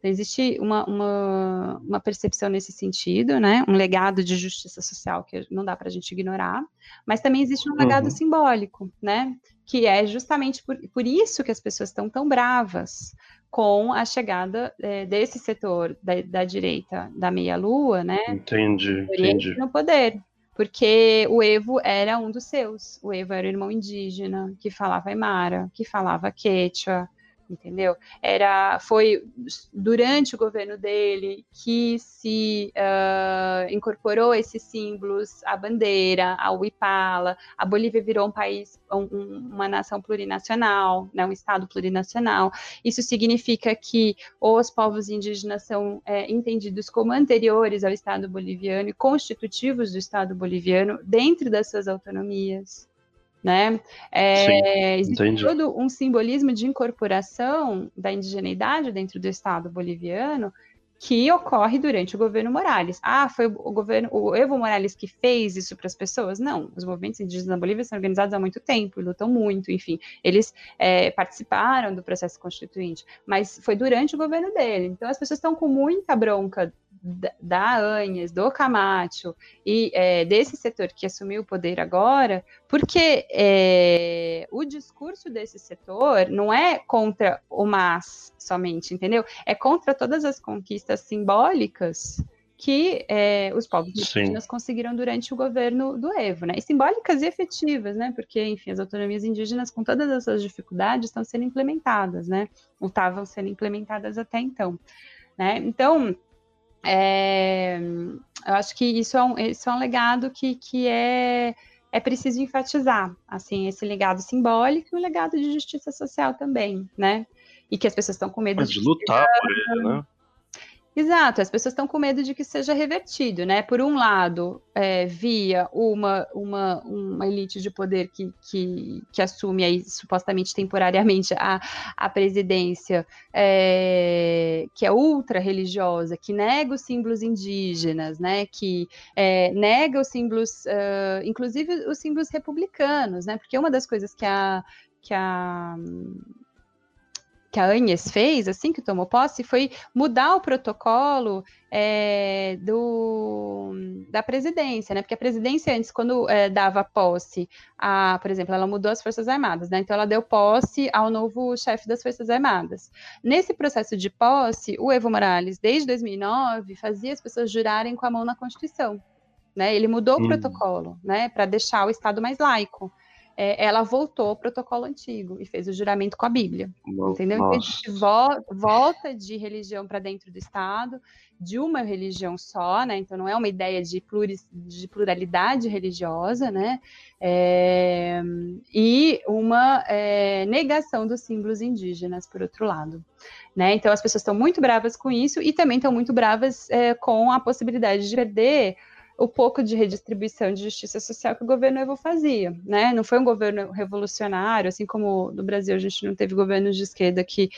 [SPEAKER 3] Então, existe uma, uma, uma, percepção nesse sentido, né? Um legado de justiça social que não dá para a gente ignorar, mas também existe um legado uhum. simbólico, né? Que é justamente por, por isso que as pessoas estão tão bravas com a chegada é, desse setor da, da direita da meia-lua, né?
[SPEAKER 2] Entendi, entendi.
[SPEAKER 3] No poder, porque o Evo era um dos seus. O Evo era o irmão indígena que falava Aymara, que falava Quechua, entendeu? Era, foi durante o governo dele que se uh, incorporou esses símbolos, a bandeira, a Uipala, a Bolívia virou um país, um, uma nação plurinacional, né, um estado plurinacional. Isso significa que os povos indígenas são é, entendidos como anteriores ao estado boliviano e constitutivos do estado boliviano dentro das suas autonomias né? É, Sim, existe entendi. todo um simbolismo de incorporação da indigeneidade dentro do Estado boliviano que ocorre durante o governo Morales. Ah, foi o governo, o Evo Morales que fez isso para as pessoas? Não, os movimentos indígenas na Bolívia são organizados há muito tempo, lutam muito, enfim, eles é, participaram do processo constituinte, mas foi durante o governo dele. Então as pessoas estão com muita bronca da Anhas, do Camacho e é, desse setor que assumiu o poder agora, porque é, o discurso desse setor não é contra o MAS somente, entendeu? É contra todas as conquistas simbólicas que é, os povos indígenas conseguiram durante o governo do Evo, né? E simbólicas e efetivas, né? Porque, enfim, as autonomias indígenas, com todas essas dificuldades, estão sendo implementadas, né? Ou estavam sendo implementadas até então, né? Então, é, eu acho que isso é um, isso é um legado que, que é, é preciso enfatizar, assim, esse legado simbólico e o legado de justiça social também, né? E que as pessoas estão com medo
[SPEAKER 2] de, de lutar por ele, né?
[SPEAKER 3] Exato, as pessoas estão com medo de que seja revertido, né? Por um lado, é, via uma, uma, uma elite de poder que, que, que assume aí, supostamente temporariamente a, a presidência, é, que é ultra religiosa, que nega os símbolos indígenas, né? Que é, nega os símbolos, uh, inclusive os símbolos republicanos, né? Porque uma das coisas que a, que a que a Agnes fez, assim que tomou posse, foi mudar o protocolo é, do, da presidência, né? Porque a presidência antes, quando é, dava posse, a, por exemplo, ela mudou as Forças Armadas, né? Então ela deu posse ao novo chefe das Forças Armadas. Nesse processo de posse, o Evo Morales, desde 2009, fazia as pessoas jurarem com a mão na Constituição. Né? Ele mudou o
[SPEAKER 2] Hum.
[SPEAKER 3] protocolo, né? Para deixar o Estado mais laico. É, ela voltou ao protocolo antigo e fez o juramento com a Bíblia.
[SPEAKER 2] No-
[SPEAKER 3] Entendeu? Então, a
[SPEAKER 2] Nossa.
[SPEAKER 3] gente vo- volta de religião para dentro do Estado, de uma religião só, né? Então, não é uma ideia de, pluris, de pluralidade religiosa, né? É, e uma é, negação dos símbolos indígenas, por outro lado. Né? Então, as pessoas estão muito bravas com isso e também estão muito bravas é, com a possibilidade de perder o pouco de redistribuição de justiça social que o governo Evo fazia, né? Não foi um governo revolucionário, assim como no Brasil a gente não teve governos de esquerda que,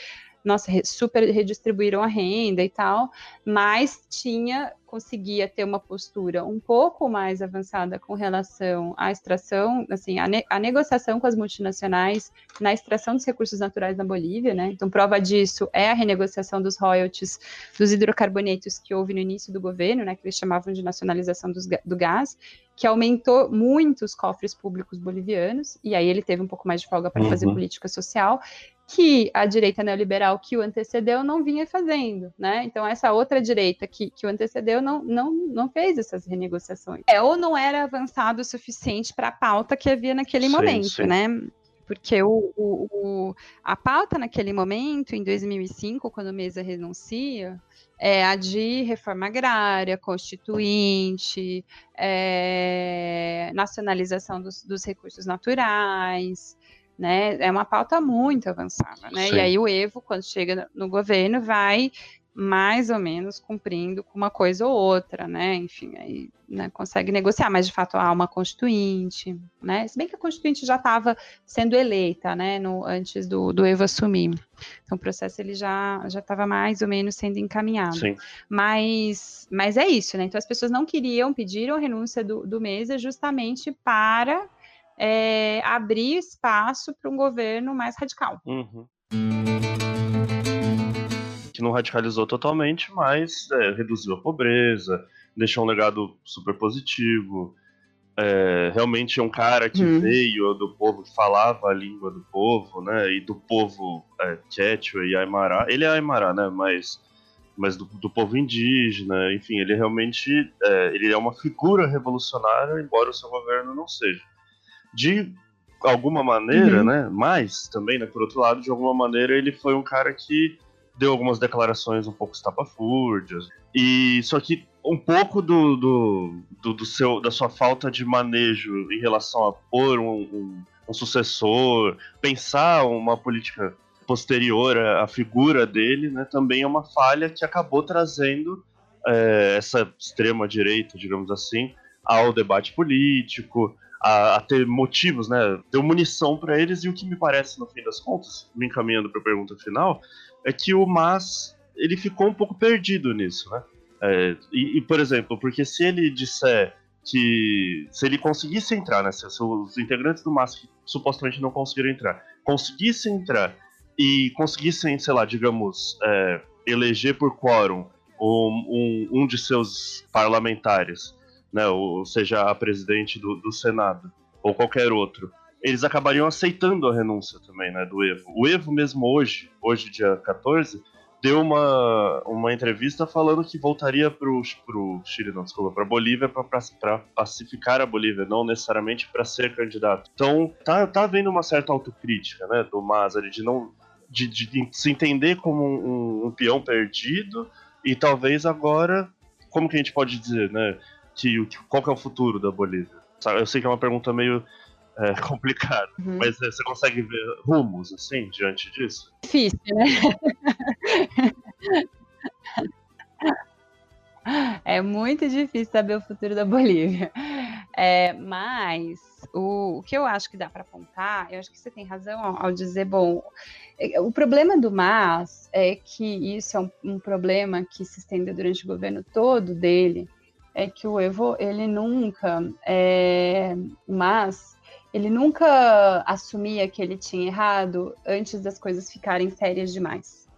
[SPEAKER 3] nossa, super redistribuíram a renda e tal, mas tinha, conseguia ter uma postura um pouco mais avançada com relação à extração, assim, a, ne- a negociação com as multinacionais na extração dos recursos naturais na Bolívia, né? Então, prova disso é a renegociação dos royalties dos hidrocarbonetos que houve no início do governo, né? Que eles chamavam de nacionalização dos do gás, que aumentou muito os cofres públicos bolivianos, e aí ele teve um pouco mais de folga para fazer
[SPEAKER 2] Uhum.
[SPEAKER 3] política social, que a direita neoliberal que o antecedeu não vinha fazendo, né? Então, essa outra direita que, que o antecedeu não, não, não fez essas renegociações. É, ou não era avançado o suficiente para a pauta que havia naquele
[SPEAKER 2] Sim,
[SPEAKER 3] momento,
[SPEAKER 2] sim.
[SPEAKER 3] né? Porque o, o- o- a pauta naquele momento, em 2005, quando o Mesa renuncia, é a de reforma agrária, constituinte, é, nacionalização dos, dos recursos naturais, né? É uma pauta muito avançada, né?
[SPEAKER 2] Sim.
[SPEAKER 3] E aí o Evo, quando chega no governo, vai mais ou menos cumprindo com uma coisa ou outra, né? Enfim, aí né, consegue negociar, mas de fato há uma constituinte, né? Se bem que a constituinte já estava sendo eleita, né? No, antes do, do Evo assumir. Então o processo ele já já estava mais ou menos sendo encaminhado.
[SPEAKER 2] Sim.
[SPEAKER 3] Mas, mas é isso, né? Então as pessoas não queriam, pediram a renúncia do, do Mesa justamente para é, abrir espaço para um governo mais radical.
[SPEAKER 2] Uhum. Que não radicalizou totalmente, mas é, reduziu a pobreza, deixou um legado super positivo. É, realmente é um cara que
[SPEAKER 3] Hum.
[SPEAKER 2] veio do povo, que falava a língua do povo, né? E do povo é, Quechua e Aymara. Ele é Aymara, né? Mas, mas do, do povo indígena, enfim, ele realmente é, ele é uma figura revolucionária, embora o seu governo não seja. De alguma maneira,
[SPEAKER 3] Uhum.
[SPEAKER 2] né? Mas também, né, por outro lado, de alguma maneira, ele foi um cara que deu algumas declarações um pouco estapafúrdias. E só que um pouco do, do, do, do seu, da sua falta de manejo em relação a pôr um, um, um sucessor, pensar uma política posterior à, à figura dele, né, também é uma falha que acabou trazendo é, essa extrema direita, digamos assim, ao debate político, a, a ter motivos, né? Deu munição para eles e o que me parece no fim das contas, me encaminhando para a pergunta final, é que o Mas ele ficou um pouco perdido nisso, né? É, e, e, por exemplo, porque se ele disser que se ele conseguisse entrar, né? Se, os integrantes do MAS que supostamente não conseguiram entrar, conseguissem entrar e conseguissem, sei lá, digamos, é, eleger por quórum um, um, um de seus parlamentares, né, ou seja, a presidente do, do Senado, ou qualquer outro, eles acabariam aceitando a renúncia também, né, do Evo. O Evo mesmo hoje, hoje dia 14, deu uma, uma entrevista falando que voltaria pro, pro Chile, não, desculpa, pra Bolívia para pacificar a Bolívia, não necessariamente para ser candidato. Então, tá, tá havendo uma certa autocrítica, né, do Mazari, de não de, de se entender como um, um, um peão perdido e talvez agora, como que a gente pode dizer, né, que qual que é o futuro da Bolívia? Eu sei que é uma pergunta meio é, complicada,
[SPEAKER 3] Uhum.
[SPEAKER 2] mas é, você consegue ver rumos assim diante disso?
[SPEAKER 3] Difícil, né? É muito difícil saber o futuro da Bolívia. É, mas o, o que eu acho que dá para apontar, eu acho que você tem razão ao, ao dizer, bom, é, o problema do MAS é que isso é um, um problema que se estendeu durante o governo todo dele, é que o Evo, ele nunca, é, MAS, ele nunca assumia que ele tinha errado antes das coisas ficarem sérias demais.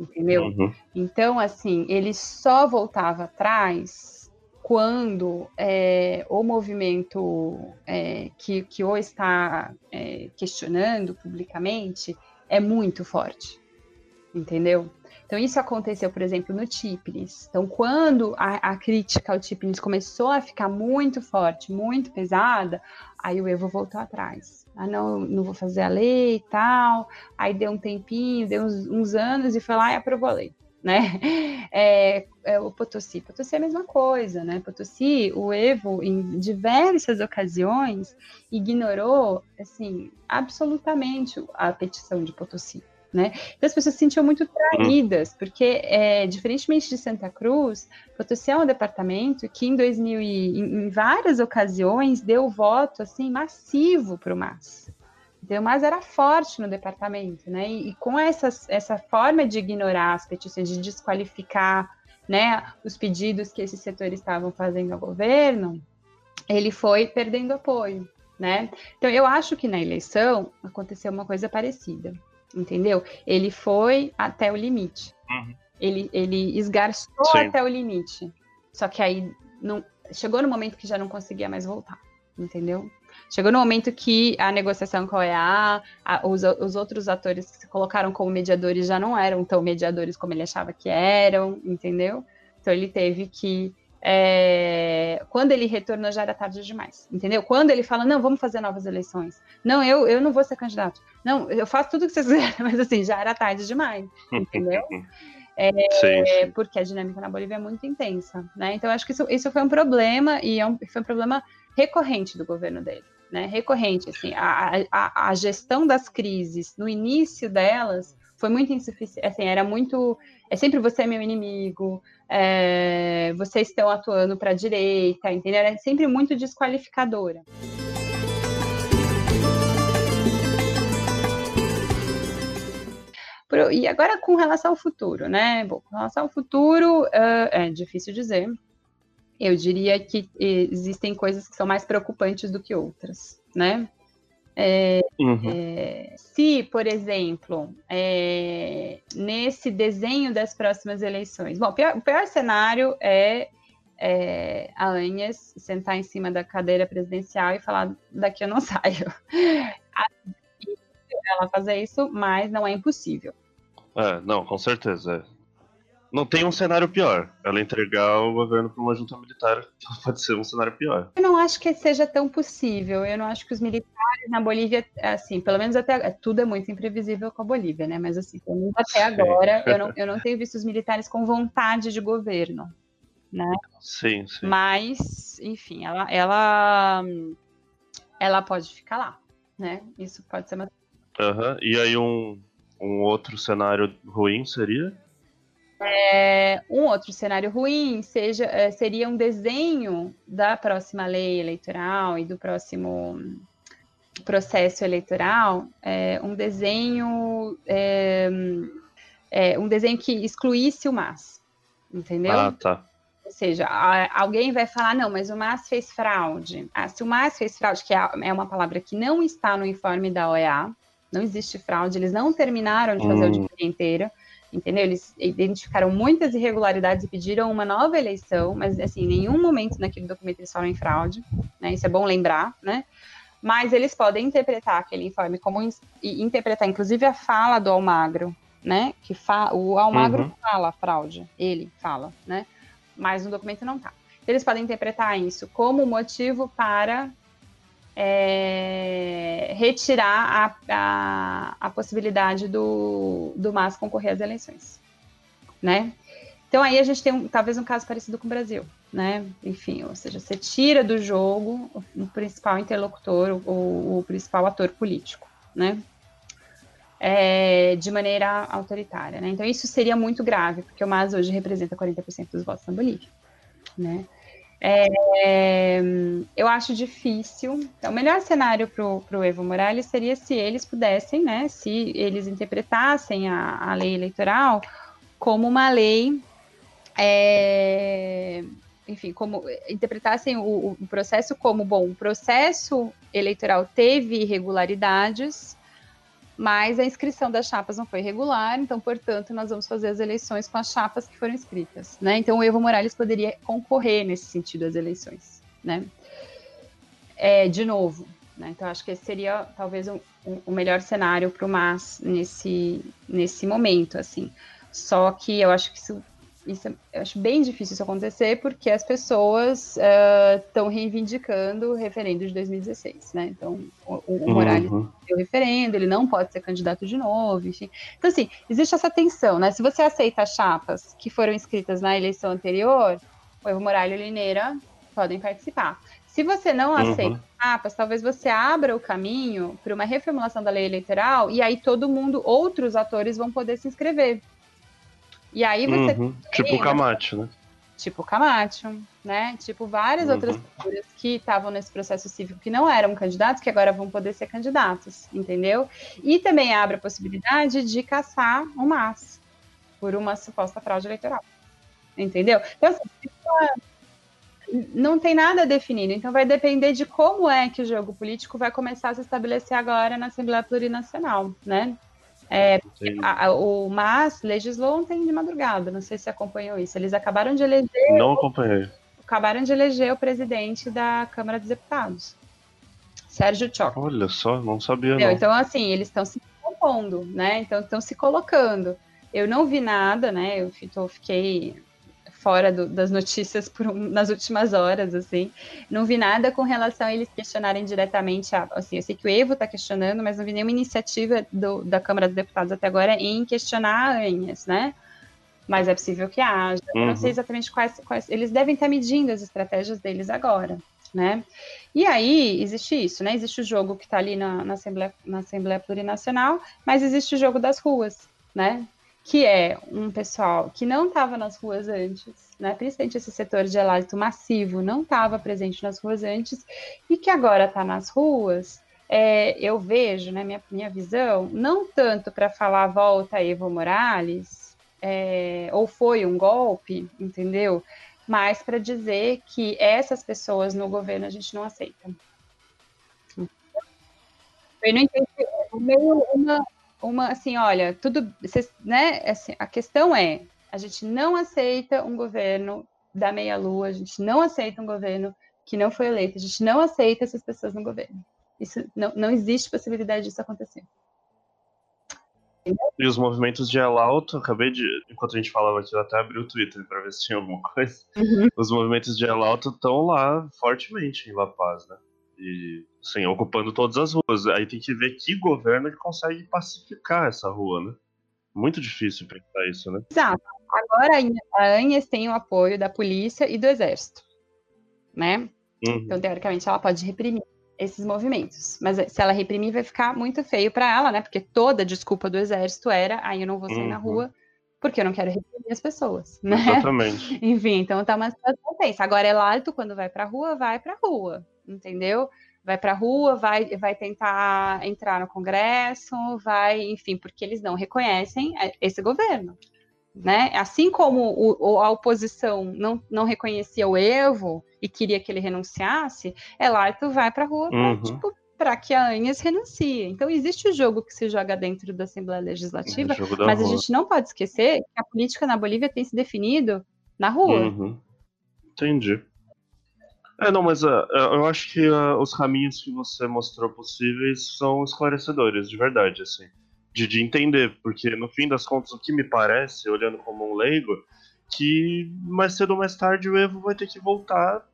[SPEAKER 3] Entendeu?
[SPEAKER 2] Uhum.
[SPEAKER 3] Então, assim, ele só voltava atrás quando é, o movimento é, que, que o está é, questionando publicamente é muito forte. Entendeu? Então, isso aconteceu, por exemplo, no Tipnis. Então, quando a, a crítica ao Tipnis começou a ficar muito forte, muito pesada, aí o Evo voltou atrás. Ah, não, não vou fazer a lei e tal. Aí deu um tempinho, deu uns, uns anos e foi lá e aprovou a lei. Né? É, é, o Potosí. Potosí é a mesma coisa, né? Potosí, o Evo, em diversas ocasiões, ignorou, assim, absolutamente a petição de Potosí. Né? Então as pessoas se sentiam muito traídas, porque, é, diferentemente de Santa Cruz, Potosí é um departamento que em 2000 e, em, em várias ocasiões deu voto assim massivo para o MAS. Então, o MAS era forte no departamento, né? E, e com essa, essa forma de ignorar as petições, de desqualificar né, os pedidos que esses setores estavam fazendo ao governo, ele foi perdendo apoio, né? Então, eu acho que na eleição aconteceu uma coisa parecida entendeu? Ele foi até o limite.
[SPEAKER 2] Uhum.
[SPEAKER 3] Ele, ele esgarçou
[SPEAKER 2] Sim.
[SPEAKER 3] até o limite. Só que aí não, chegou no momento que já não conseguia mais voltar, entendeu? Chegou no momento que a negociação com a OEA, a, os, os outros atores que se colocaram como mediadores já não eram tão mediadores como ele achava que eram, entendeu? Então ele teve que é, quando ele retornou já era tarde demais, entendeu? Quando ele fala, não, vamos fazer novas eleições. Não, eu, eu não vou ser candidato. Não, eu faço tudo o que vocês quiserem, mas assim, já era tarde demais, entendeu? É,
[SPEAKER 2] Sim, sim.
[SPEAKER 3] porque a dinâmica na Bolívia é muito intensa, né? Então, acho que isso, isso foi um problema, e é um, foi um problema recorrente do governo dele, né? Recorrente, assim, a, a, a gestão das crises, no início delas, foi muito insuficiente, assim, era muito, é sempre você é meu inimigo, é, vocês estão atuando para a direita, entendeu? É sempre muito desqualificadora. E agora com relação ao futuro, né? Bom, com relação ao futuro, ah, é difícil dizer. Eu diria que existem coisas que são mais preocupantes do que outras, né?
[SPEAKER 2] Uhum.
[SPEAKER 3] É, se, por exemplo, é, nesse desenho das próximas eleições, bom, o pior, o pior cenário é, é a Anhas sentar em cima da cadeira presidencial e falar daqui eu não saio. Ela fazer isso, mas não é impossível.
[SPEAKER 2] É, não, com certeza. é. Não tem um cenário pior. Ela entregar o governo para uma junta militar pode ser um cenário pior.
[SPEAKER 3] Eu não acho que seja tão possível. Eu não acho que os militares na Bolívia, assim, pelo menos até tudo é muito imprevisível com a Bolívia, né? Mas assim, até agora, eu não, eu não tenho visto os militares com vontade de governo, né?
[SPEAKER 2] Sim, sim.
[SPEAKER 3] Mas, enfim, ela, ela, ela pode ficar lá, né? Isso pode ser uma.
[SPEAKER 2] Aham. E aí um, um outro cenário ruim seria?
[SPEAKER 3] É, um outro cenário ruim seja, é, seria um desenho da próxima lei eleitoral e do próximo processo eleitoral, é, um desenho, é, é, um desenho que excluísse o MAS, entendeu?
[SPEAKER 2] Ah, tá.
[SPEAKER 3] Ou seja, a- alguém vai falar, não, mas o MAS fez fraude. Ah, se o MAS fez fraude, que é é uma palavra que não está no informe da OEA, não existe fraude, eles não terminaram de fazer a
[SPEAKER 2] Hum.
[SPEAKER 3] auditoria inteira, entendeu? Eles identificaram muitas irregularidades e pediram uma nova eleição, mas, assim, em nenhum momento naquele documento eles falam em fraude, né? Isso é bom lembrar, né? Mas eles podem interpretar aquele informe como, ins- e interpretar, inclusive, a fala do Almagro, né? Que fa o Almagro
[SPEAKER 2] Uhum.
[SPEAKER 3] fala fraude, ele fala, né? Mas no documento não tá. Então, eles podem interpretar isso como motivo para é, retirar a, a, a possibilidade do, do MAS concorrer às eleições, né? Então aí a gente tem um- talvez um caso parecido com o Brasil, né? Enfim, ou seja, você tira do jogo o, principal interlocutor, o, o principal ator político, né? É, de maneira autoritária, né? Então isso seria muito grave, porque o MAS hoje representa 40% dos votos na Bolívia, né? É, eu acho difícil. Então, o melhor cenário para o Evo Morales seria se eles pudessem, né? Se eles interpretassem a, a lei eleitoral como uma lei é, enfim, como interpretassem o, o processo como bom, o processo eleitoral teve irregularidades, mas a inscrição das chapas não foi regular, então, portanto, nós vamos fazer as eleições com as chapas que foram inscritas, né? Então, o Evo Morales poderia concorrer nesse sentido às eleições, né? É, de novo, né? Então, acho que esse seria talvez o um, um, melhor cenário para o MAS nesse, nesse momento, assim. Só que eu acho que isso isso, eu acho bem difícil isso acontecer, porque as pessoas estão uh, reivindicando o referendo de 2016, né? Então, o, o Morales uhum. o referendo, ele não pode ser candidato de novo, enfim. Então, assim, existe essa tensão, né? Se você aceita as chapas que foram inscritas na eleição anterior, o Evo Morales e o Lineira podem participar. Se você não uhum. aceita chapas, talvez você abra o caminho para uma reformulação da lei eleitoral e aí todo mundo, outros atores vão poder se inscrever. E aí você.
[SPEAKER 2] Uhum. Tipo o Camacho, né?
[SPEAKER 3] Tipo o Camacho, né? Tipo várias uhum. outras figuras que estavam nesse processo cívico que não eram candidatos, que agora vão poder ser candidatos, entendeu? E também abre a possibilidade de caçar o MAS por uma suposta fraude eleitoral. Entendeu? Então, assim, não tem nada definido, então vai depender de como é que o jogo político vai começar a se estabelecer agora na Assembleia Plurinacional, né? É, a, a, o MAS legislou ontem de madrugada, não sei se acompanhou isso. Eles acabaram de eleger.
[SPEAKER 2] Não acompanhei.
[SPEAKER 3] Acabaram de eleger o presidente da Câmara dos Deputados, Sérgio Choc.
[SPEAKER 2] Olha só, não sabia. Não.
[SPEAKER 3] Então, assim, eles estão se compondo, né? Então, estão se colocando. Eu não vi nada, né? Eu fiquei fora do, das notícias por um, nas últimas horas, assim. Não vi nada com relação a eles questionarem diretamente, a, assim, eu sei que o Evo está questionando, mas não vi nenhuma iniciativa do, da Câmara dos Deputados até agora em questionar a ANHAS, né? Mas é possível que haja. Uhum. Eu não sei exatamente quais, quais. Eles devem estar medindo as estratégias deles agora, né? E aí existe isso, né? Existe o jogo que está ali na, na, Assembleia, na Assembleia Plurinacional, mas existe o jogo das ruas, né? Que é um pessoal que não estava nas ruas antes, né, principalmente esse setor de elágito massivo, não estava presente nas ruas antes, e que agora está nas ruas, é, eu vejo, né, minha, minha visão, não tanto para falar volta Evo Morales, é, ou foi um golpe, entendeu? Mas para dizer que essas pessoas no governo a gente não aceita. Eu não entendi, meio uma, uma assim, olha, tudo, né? Assim, a questão é, a gente não aceita um governo da meia lua, a gente não aceita um governo que não foi eleito, a gente não aceita essas pessoas no governo. Isso não, não existe possibilidade disso acontecer.
[SPEAKER 2] E os movimentos de El Alto, acabei de, enquanto a gente falava aqui, eu até abri o Twitter para ver se tinha alguma coisa. Uhum. Os movimentos de El Alto estão lá fortemente em La Paz, né? E, assim, ocupando todas as ruas. Aí tem que ver que governo que consegue pacificar essa rua, né? Muito difícil pensar isso, né?
[SPEAKER 3] Exato. Agora a Anhes tem o apoio da polícia e do exército, né? Uhum. Então, teoricamente, ela pode reprimir esses movimentos. Mas se ela reprimir, vai ficar muito feio para ela, né? Porque toda a desculpa do exército era, aí eu não vou sair uhum. na rua porque eu não quero reprimir as pessoas, né?
[SPEAKER 2] Exatamente.
[SPEAKER 3] Enfim, então tá uma situação tensa. Agora, é Elato, quando vai pra rua, vai pra rua entendeu? Vai para a rua, vai, vai tentar entrar no Congresso, vai, enfim, porque eles não reconhecem é, esse governo. Né? Assim como o, a oposição não, não reconhecia o Evo e queria que ele renunciasse, Elarto vai para a rua para uhum. tipo, que a Anhas renuncie. Então, existe o jogo que se joga dentro da Assembleia Legislativa, mas rua. a gente não pode esquecer que a política na Bolívia tem se definido na rua.
[SPEAKER 2] Uhum. Entendi. É, não, mas uh, eu acho que uh, os caminhos que você mostrou possíveis são esclarecedores, de verdade, assim. De, de entender, porque no fim das contas, o que me parece, olhando como um leigo, que mais cedo ou mais tarde o Evo vai ter que voltar,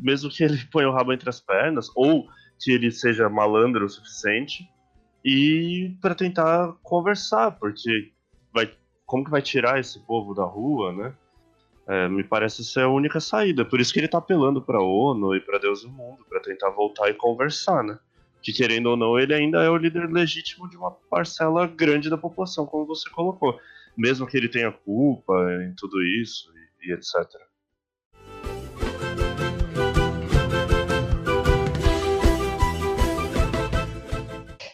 [SPEAKER 2] mesmo que ele ponha o rabo entre as pernas, ou que ele seja malandro o suficiente, e para tentar conversar, porque vai, como que vai tirar esse povo da rua, né? É, me parece ser a única saída. Por isso que ele tá apelando pra ONU e pra Deus do mundo, para tentar voltar e conversar, né? Que querendo ou não, ele ainda é o líder legítimo de uma parcela grande da população, como você colocou. Mesmo que ele tenha culpa em tudo isso e, e etc.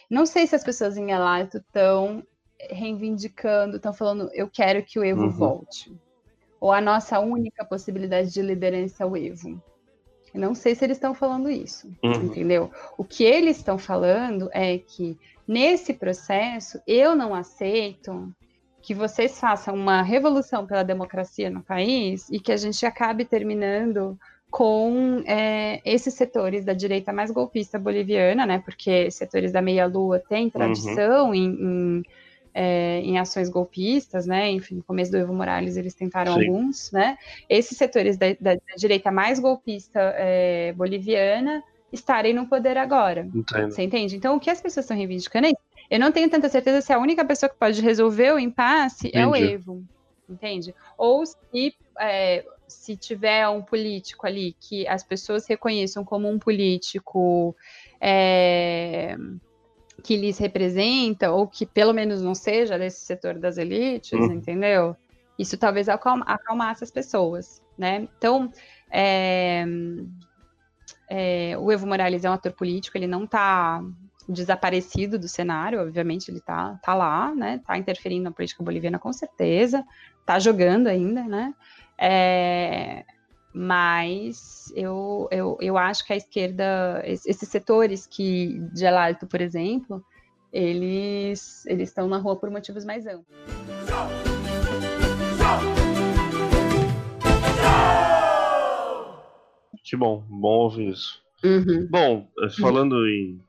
[SPEAKER 3] Não sei se as pessoas em Elato estão reivindicando, estão falando, eu quero que o Evo uhum. volte ou a nossa única possibilidade de liderança é o Evo. Eu não sei se eles estão falando isso,
[SPEAKER 2] Uhum.
[SPEAKER 3] entendeu? O que eles estão falando é que nesse processo eu não aceito que vocês façam uma revolução pela democracia no país e que a gente acabe terminando com é, esses setores da direita mais golpista boliviana, né? Porque setores da meia-lua têm tradição em, em, é, em ações golpistas, né? Enfim, no começo do Evo Morales eles tentaram
[SPEAKER 2] Sim.
[SPEAKER 3] alguns, né? Esses setores da, da- da direita mais golpista é, boliviana estarem no poder agora.
[SPEAKER 2] Entendo.
[SPEAKER 3] Você entende? Então, o que as pessoas estão reivindicando é isso. Eu não tenho tanta certeza se a única pessoa que pode resolver o impasse é o
[SPEAKER 2] Entendi.
[SPEAKER 3] Evo, entende? Ou se, é, se tiver um político ali que as pessoas reconheçam como um político é, que lhes representa, ou que pelo menos não seja desse setor das elites,
[SPEAKER 2] Uhum.
[SPEAKER 3] entendeu? Isso talvez acalma, acalmasse as pessoas, né? Então, é, é, o Evo Morales é um ator político, ele não está desaparecido do cenário, obviamente ele está tá lá, né? Está interferindo na política boliviana com certeza, está jogando ainda, né? É, mas eu, eu, eu acho que a esquerda, es- esses setores que de Alto, por exemplo, eles eles estão na rua por motivos mais amplos.
[SPEAKER 2] Que bom, bom ouvir isso.
[SPEAKER 3] Uhum.
[SPEAKER 2] Bom, falando em,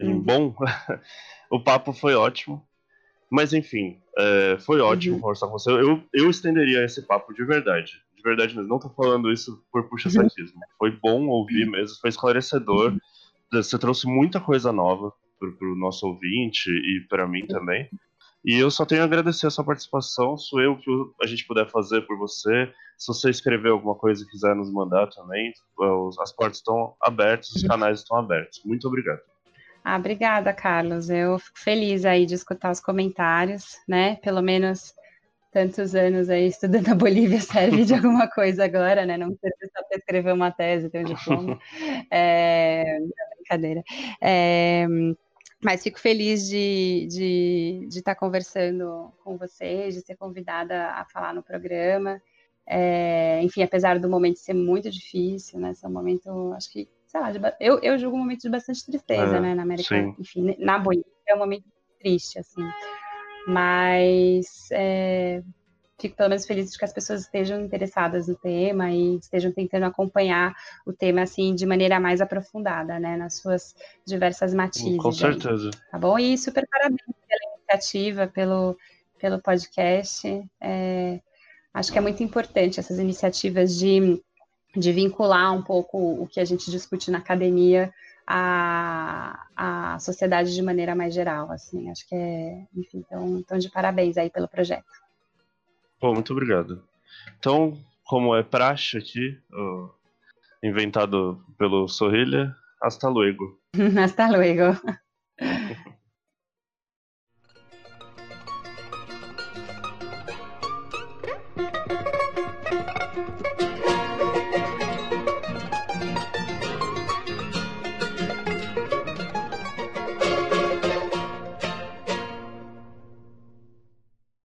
[SPEAKER 2] em
[SPEAKER 3] Uhum.
[SPEAKER 2] bom, o papo foi ótimo. Mas enfim, eh, foi ótimo
[SPEAKER 3] Uhum.
[SPEAKER 2] conversar com você. Eu, eu estenderia esse papo de verdade. De verdade mesmo. Não tô falando isso por puxa-saquismo. Foi bom ouvir mesmo, foi esclarecedor. Você trouxe muita coisa nova pro, pro nosso ouvinte e para mim também. E eu só tenho a agradecer a sua participação. Sou eu que a gente puder fazer por você. Se você escrever alguma coisa e quiser nos mandar também, as portas estão abertas, os canais estão abertos. Muito obrigado.
[SPEAKER 3] Ah, obrigada, Carlos. Eu fico feliz aí de escutar os comentários, né? Pelo menos tantos anos aí estudando a Bolívia serve de alguma coisa agora, né? Não serve só para escrever uma tese, ter um diploma. É... Brincadeira. É, Mas fico feliz de estar de, de estar conversando com vocês, de ser convidada a falar no programa. É, enfim, apesar do momento ser muito difícil, né? Esse é um momento, acho que, sei lá, de eu, eu julgo um momento de bastante tristeza,
[SPEAKER 2] É,
[SPEAKER 3] né? Na América,
[SPEAKER 2] sim.
[SPEAKER 3] enfim, na Bolívia é um momento triste, assim. Mas é, fico pelo menos feliz de que as pessoas estejam interessadas no tema e estejam tentando acompanhar o tema assim de maneira mais aprofundada, né? Nas suas diversas matizes.
[SPEAKER 2] Com
[SPEAKER 3] aí
[SPEAKER 2] certeza.
[SPEAKER 3] tá bom? E super parabéns pela iniciativa, pelo, pelo podcast. É, acho que é muito importante essas iniciativas de, de vincular um pouco o que a gente discute na academia à, à sociedade de maneira mais geral, assim, acho que é, enfim, então, então de parabéns aí pelo projeto.
[SPEAKER 2] Pô, muito obrigado. Então, como é praxe aqui, ó, inventado pelo Sorrilha, hasta luego.
[SPEAKER 3] Hasta luego.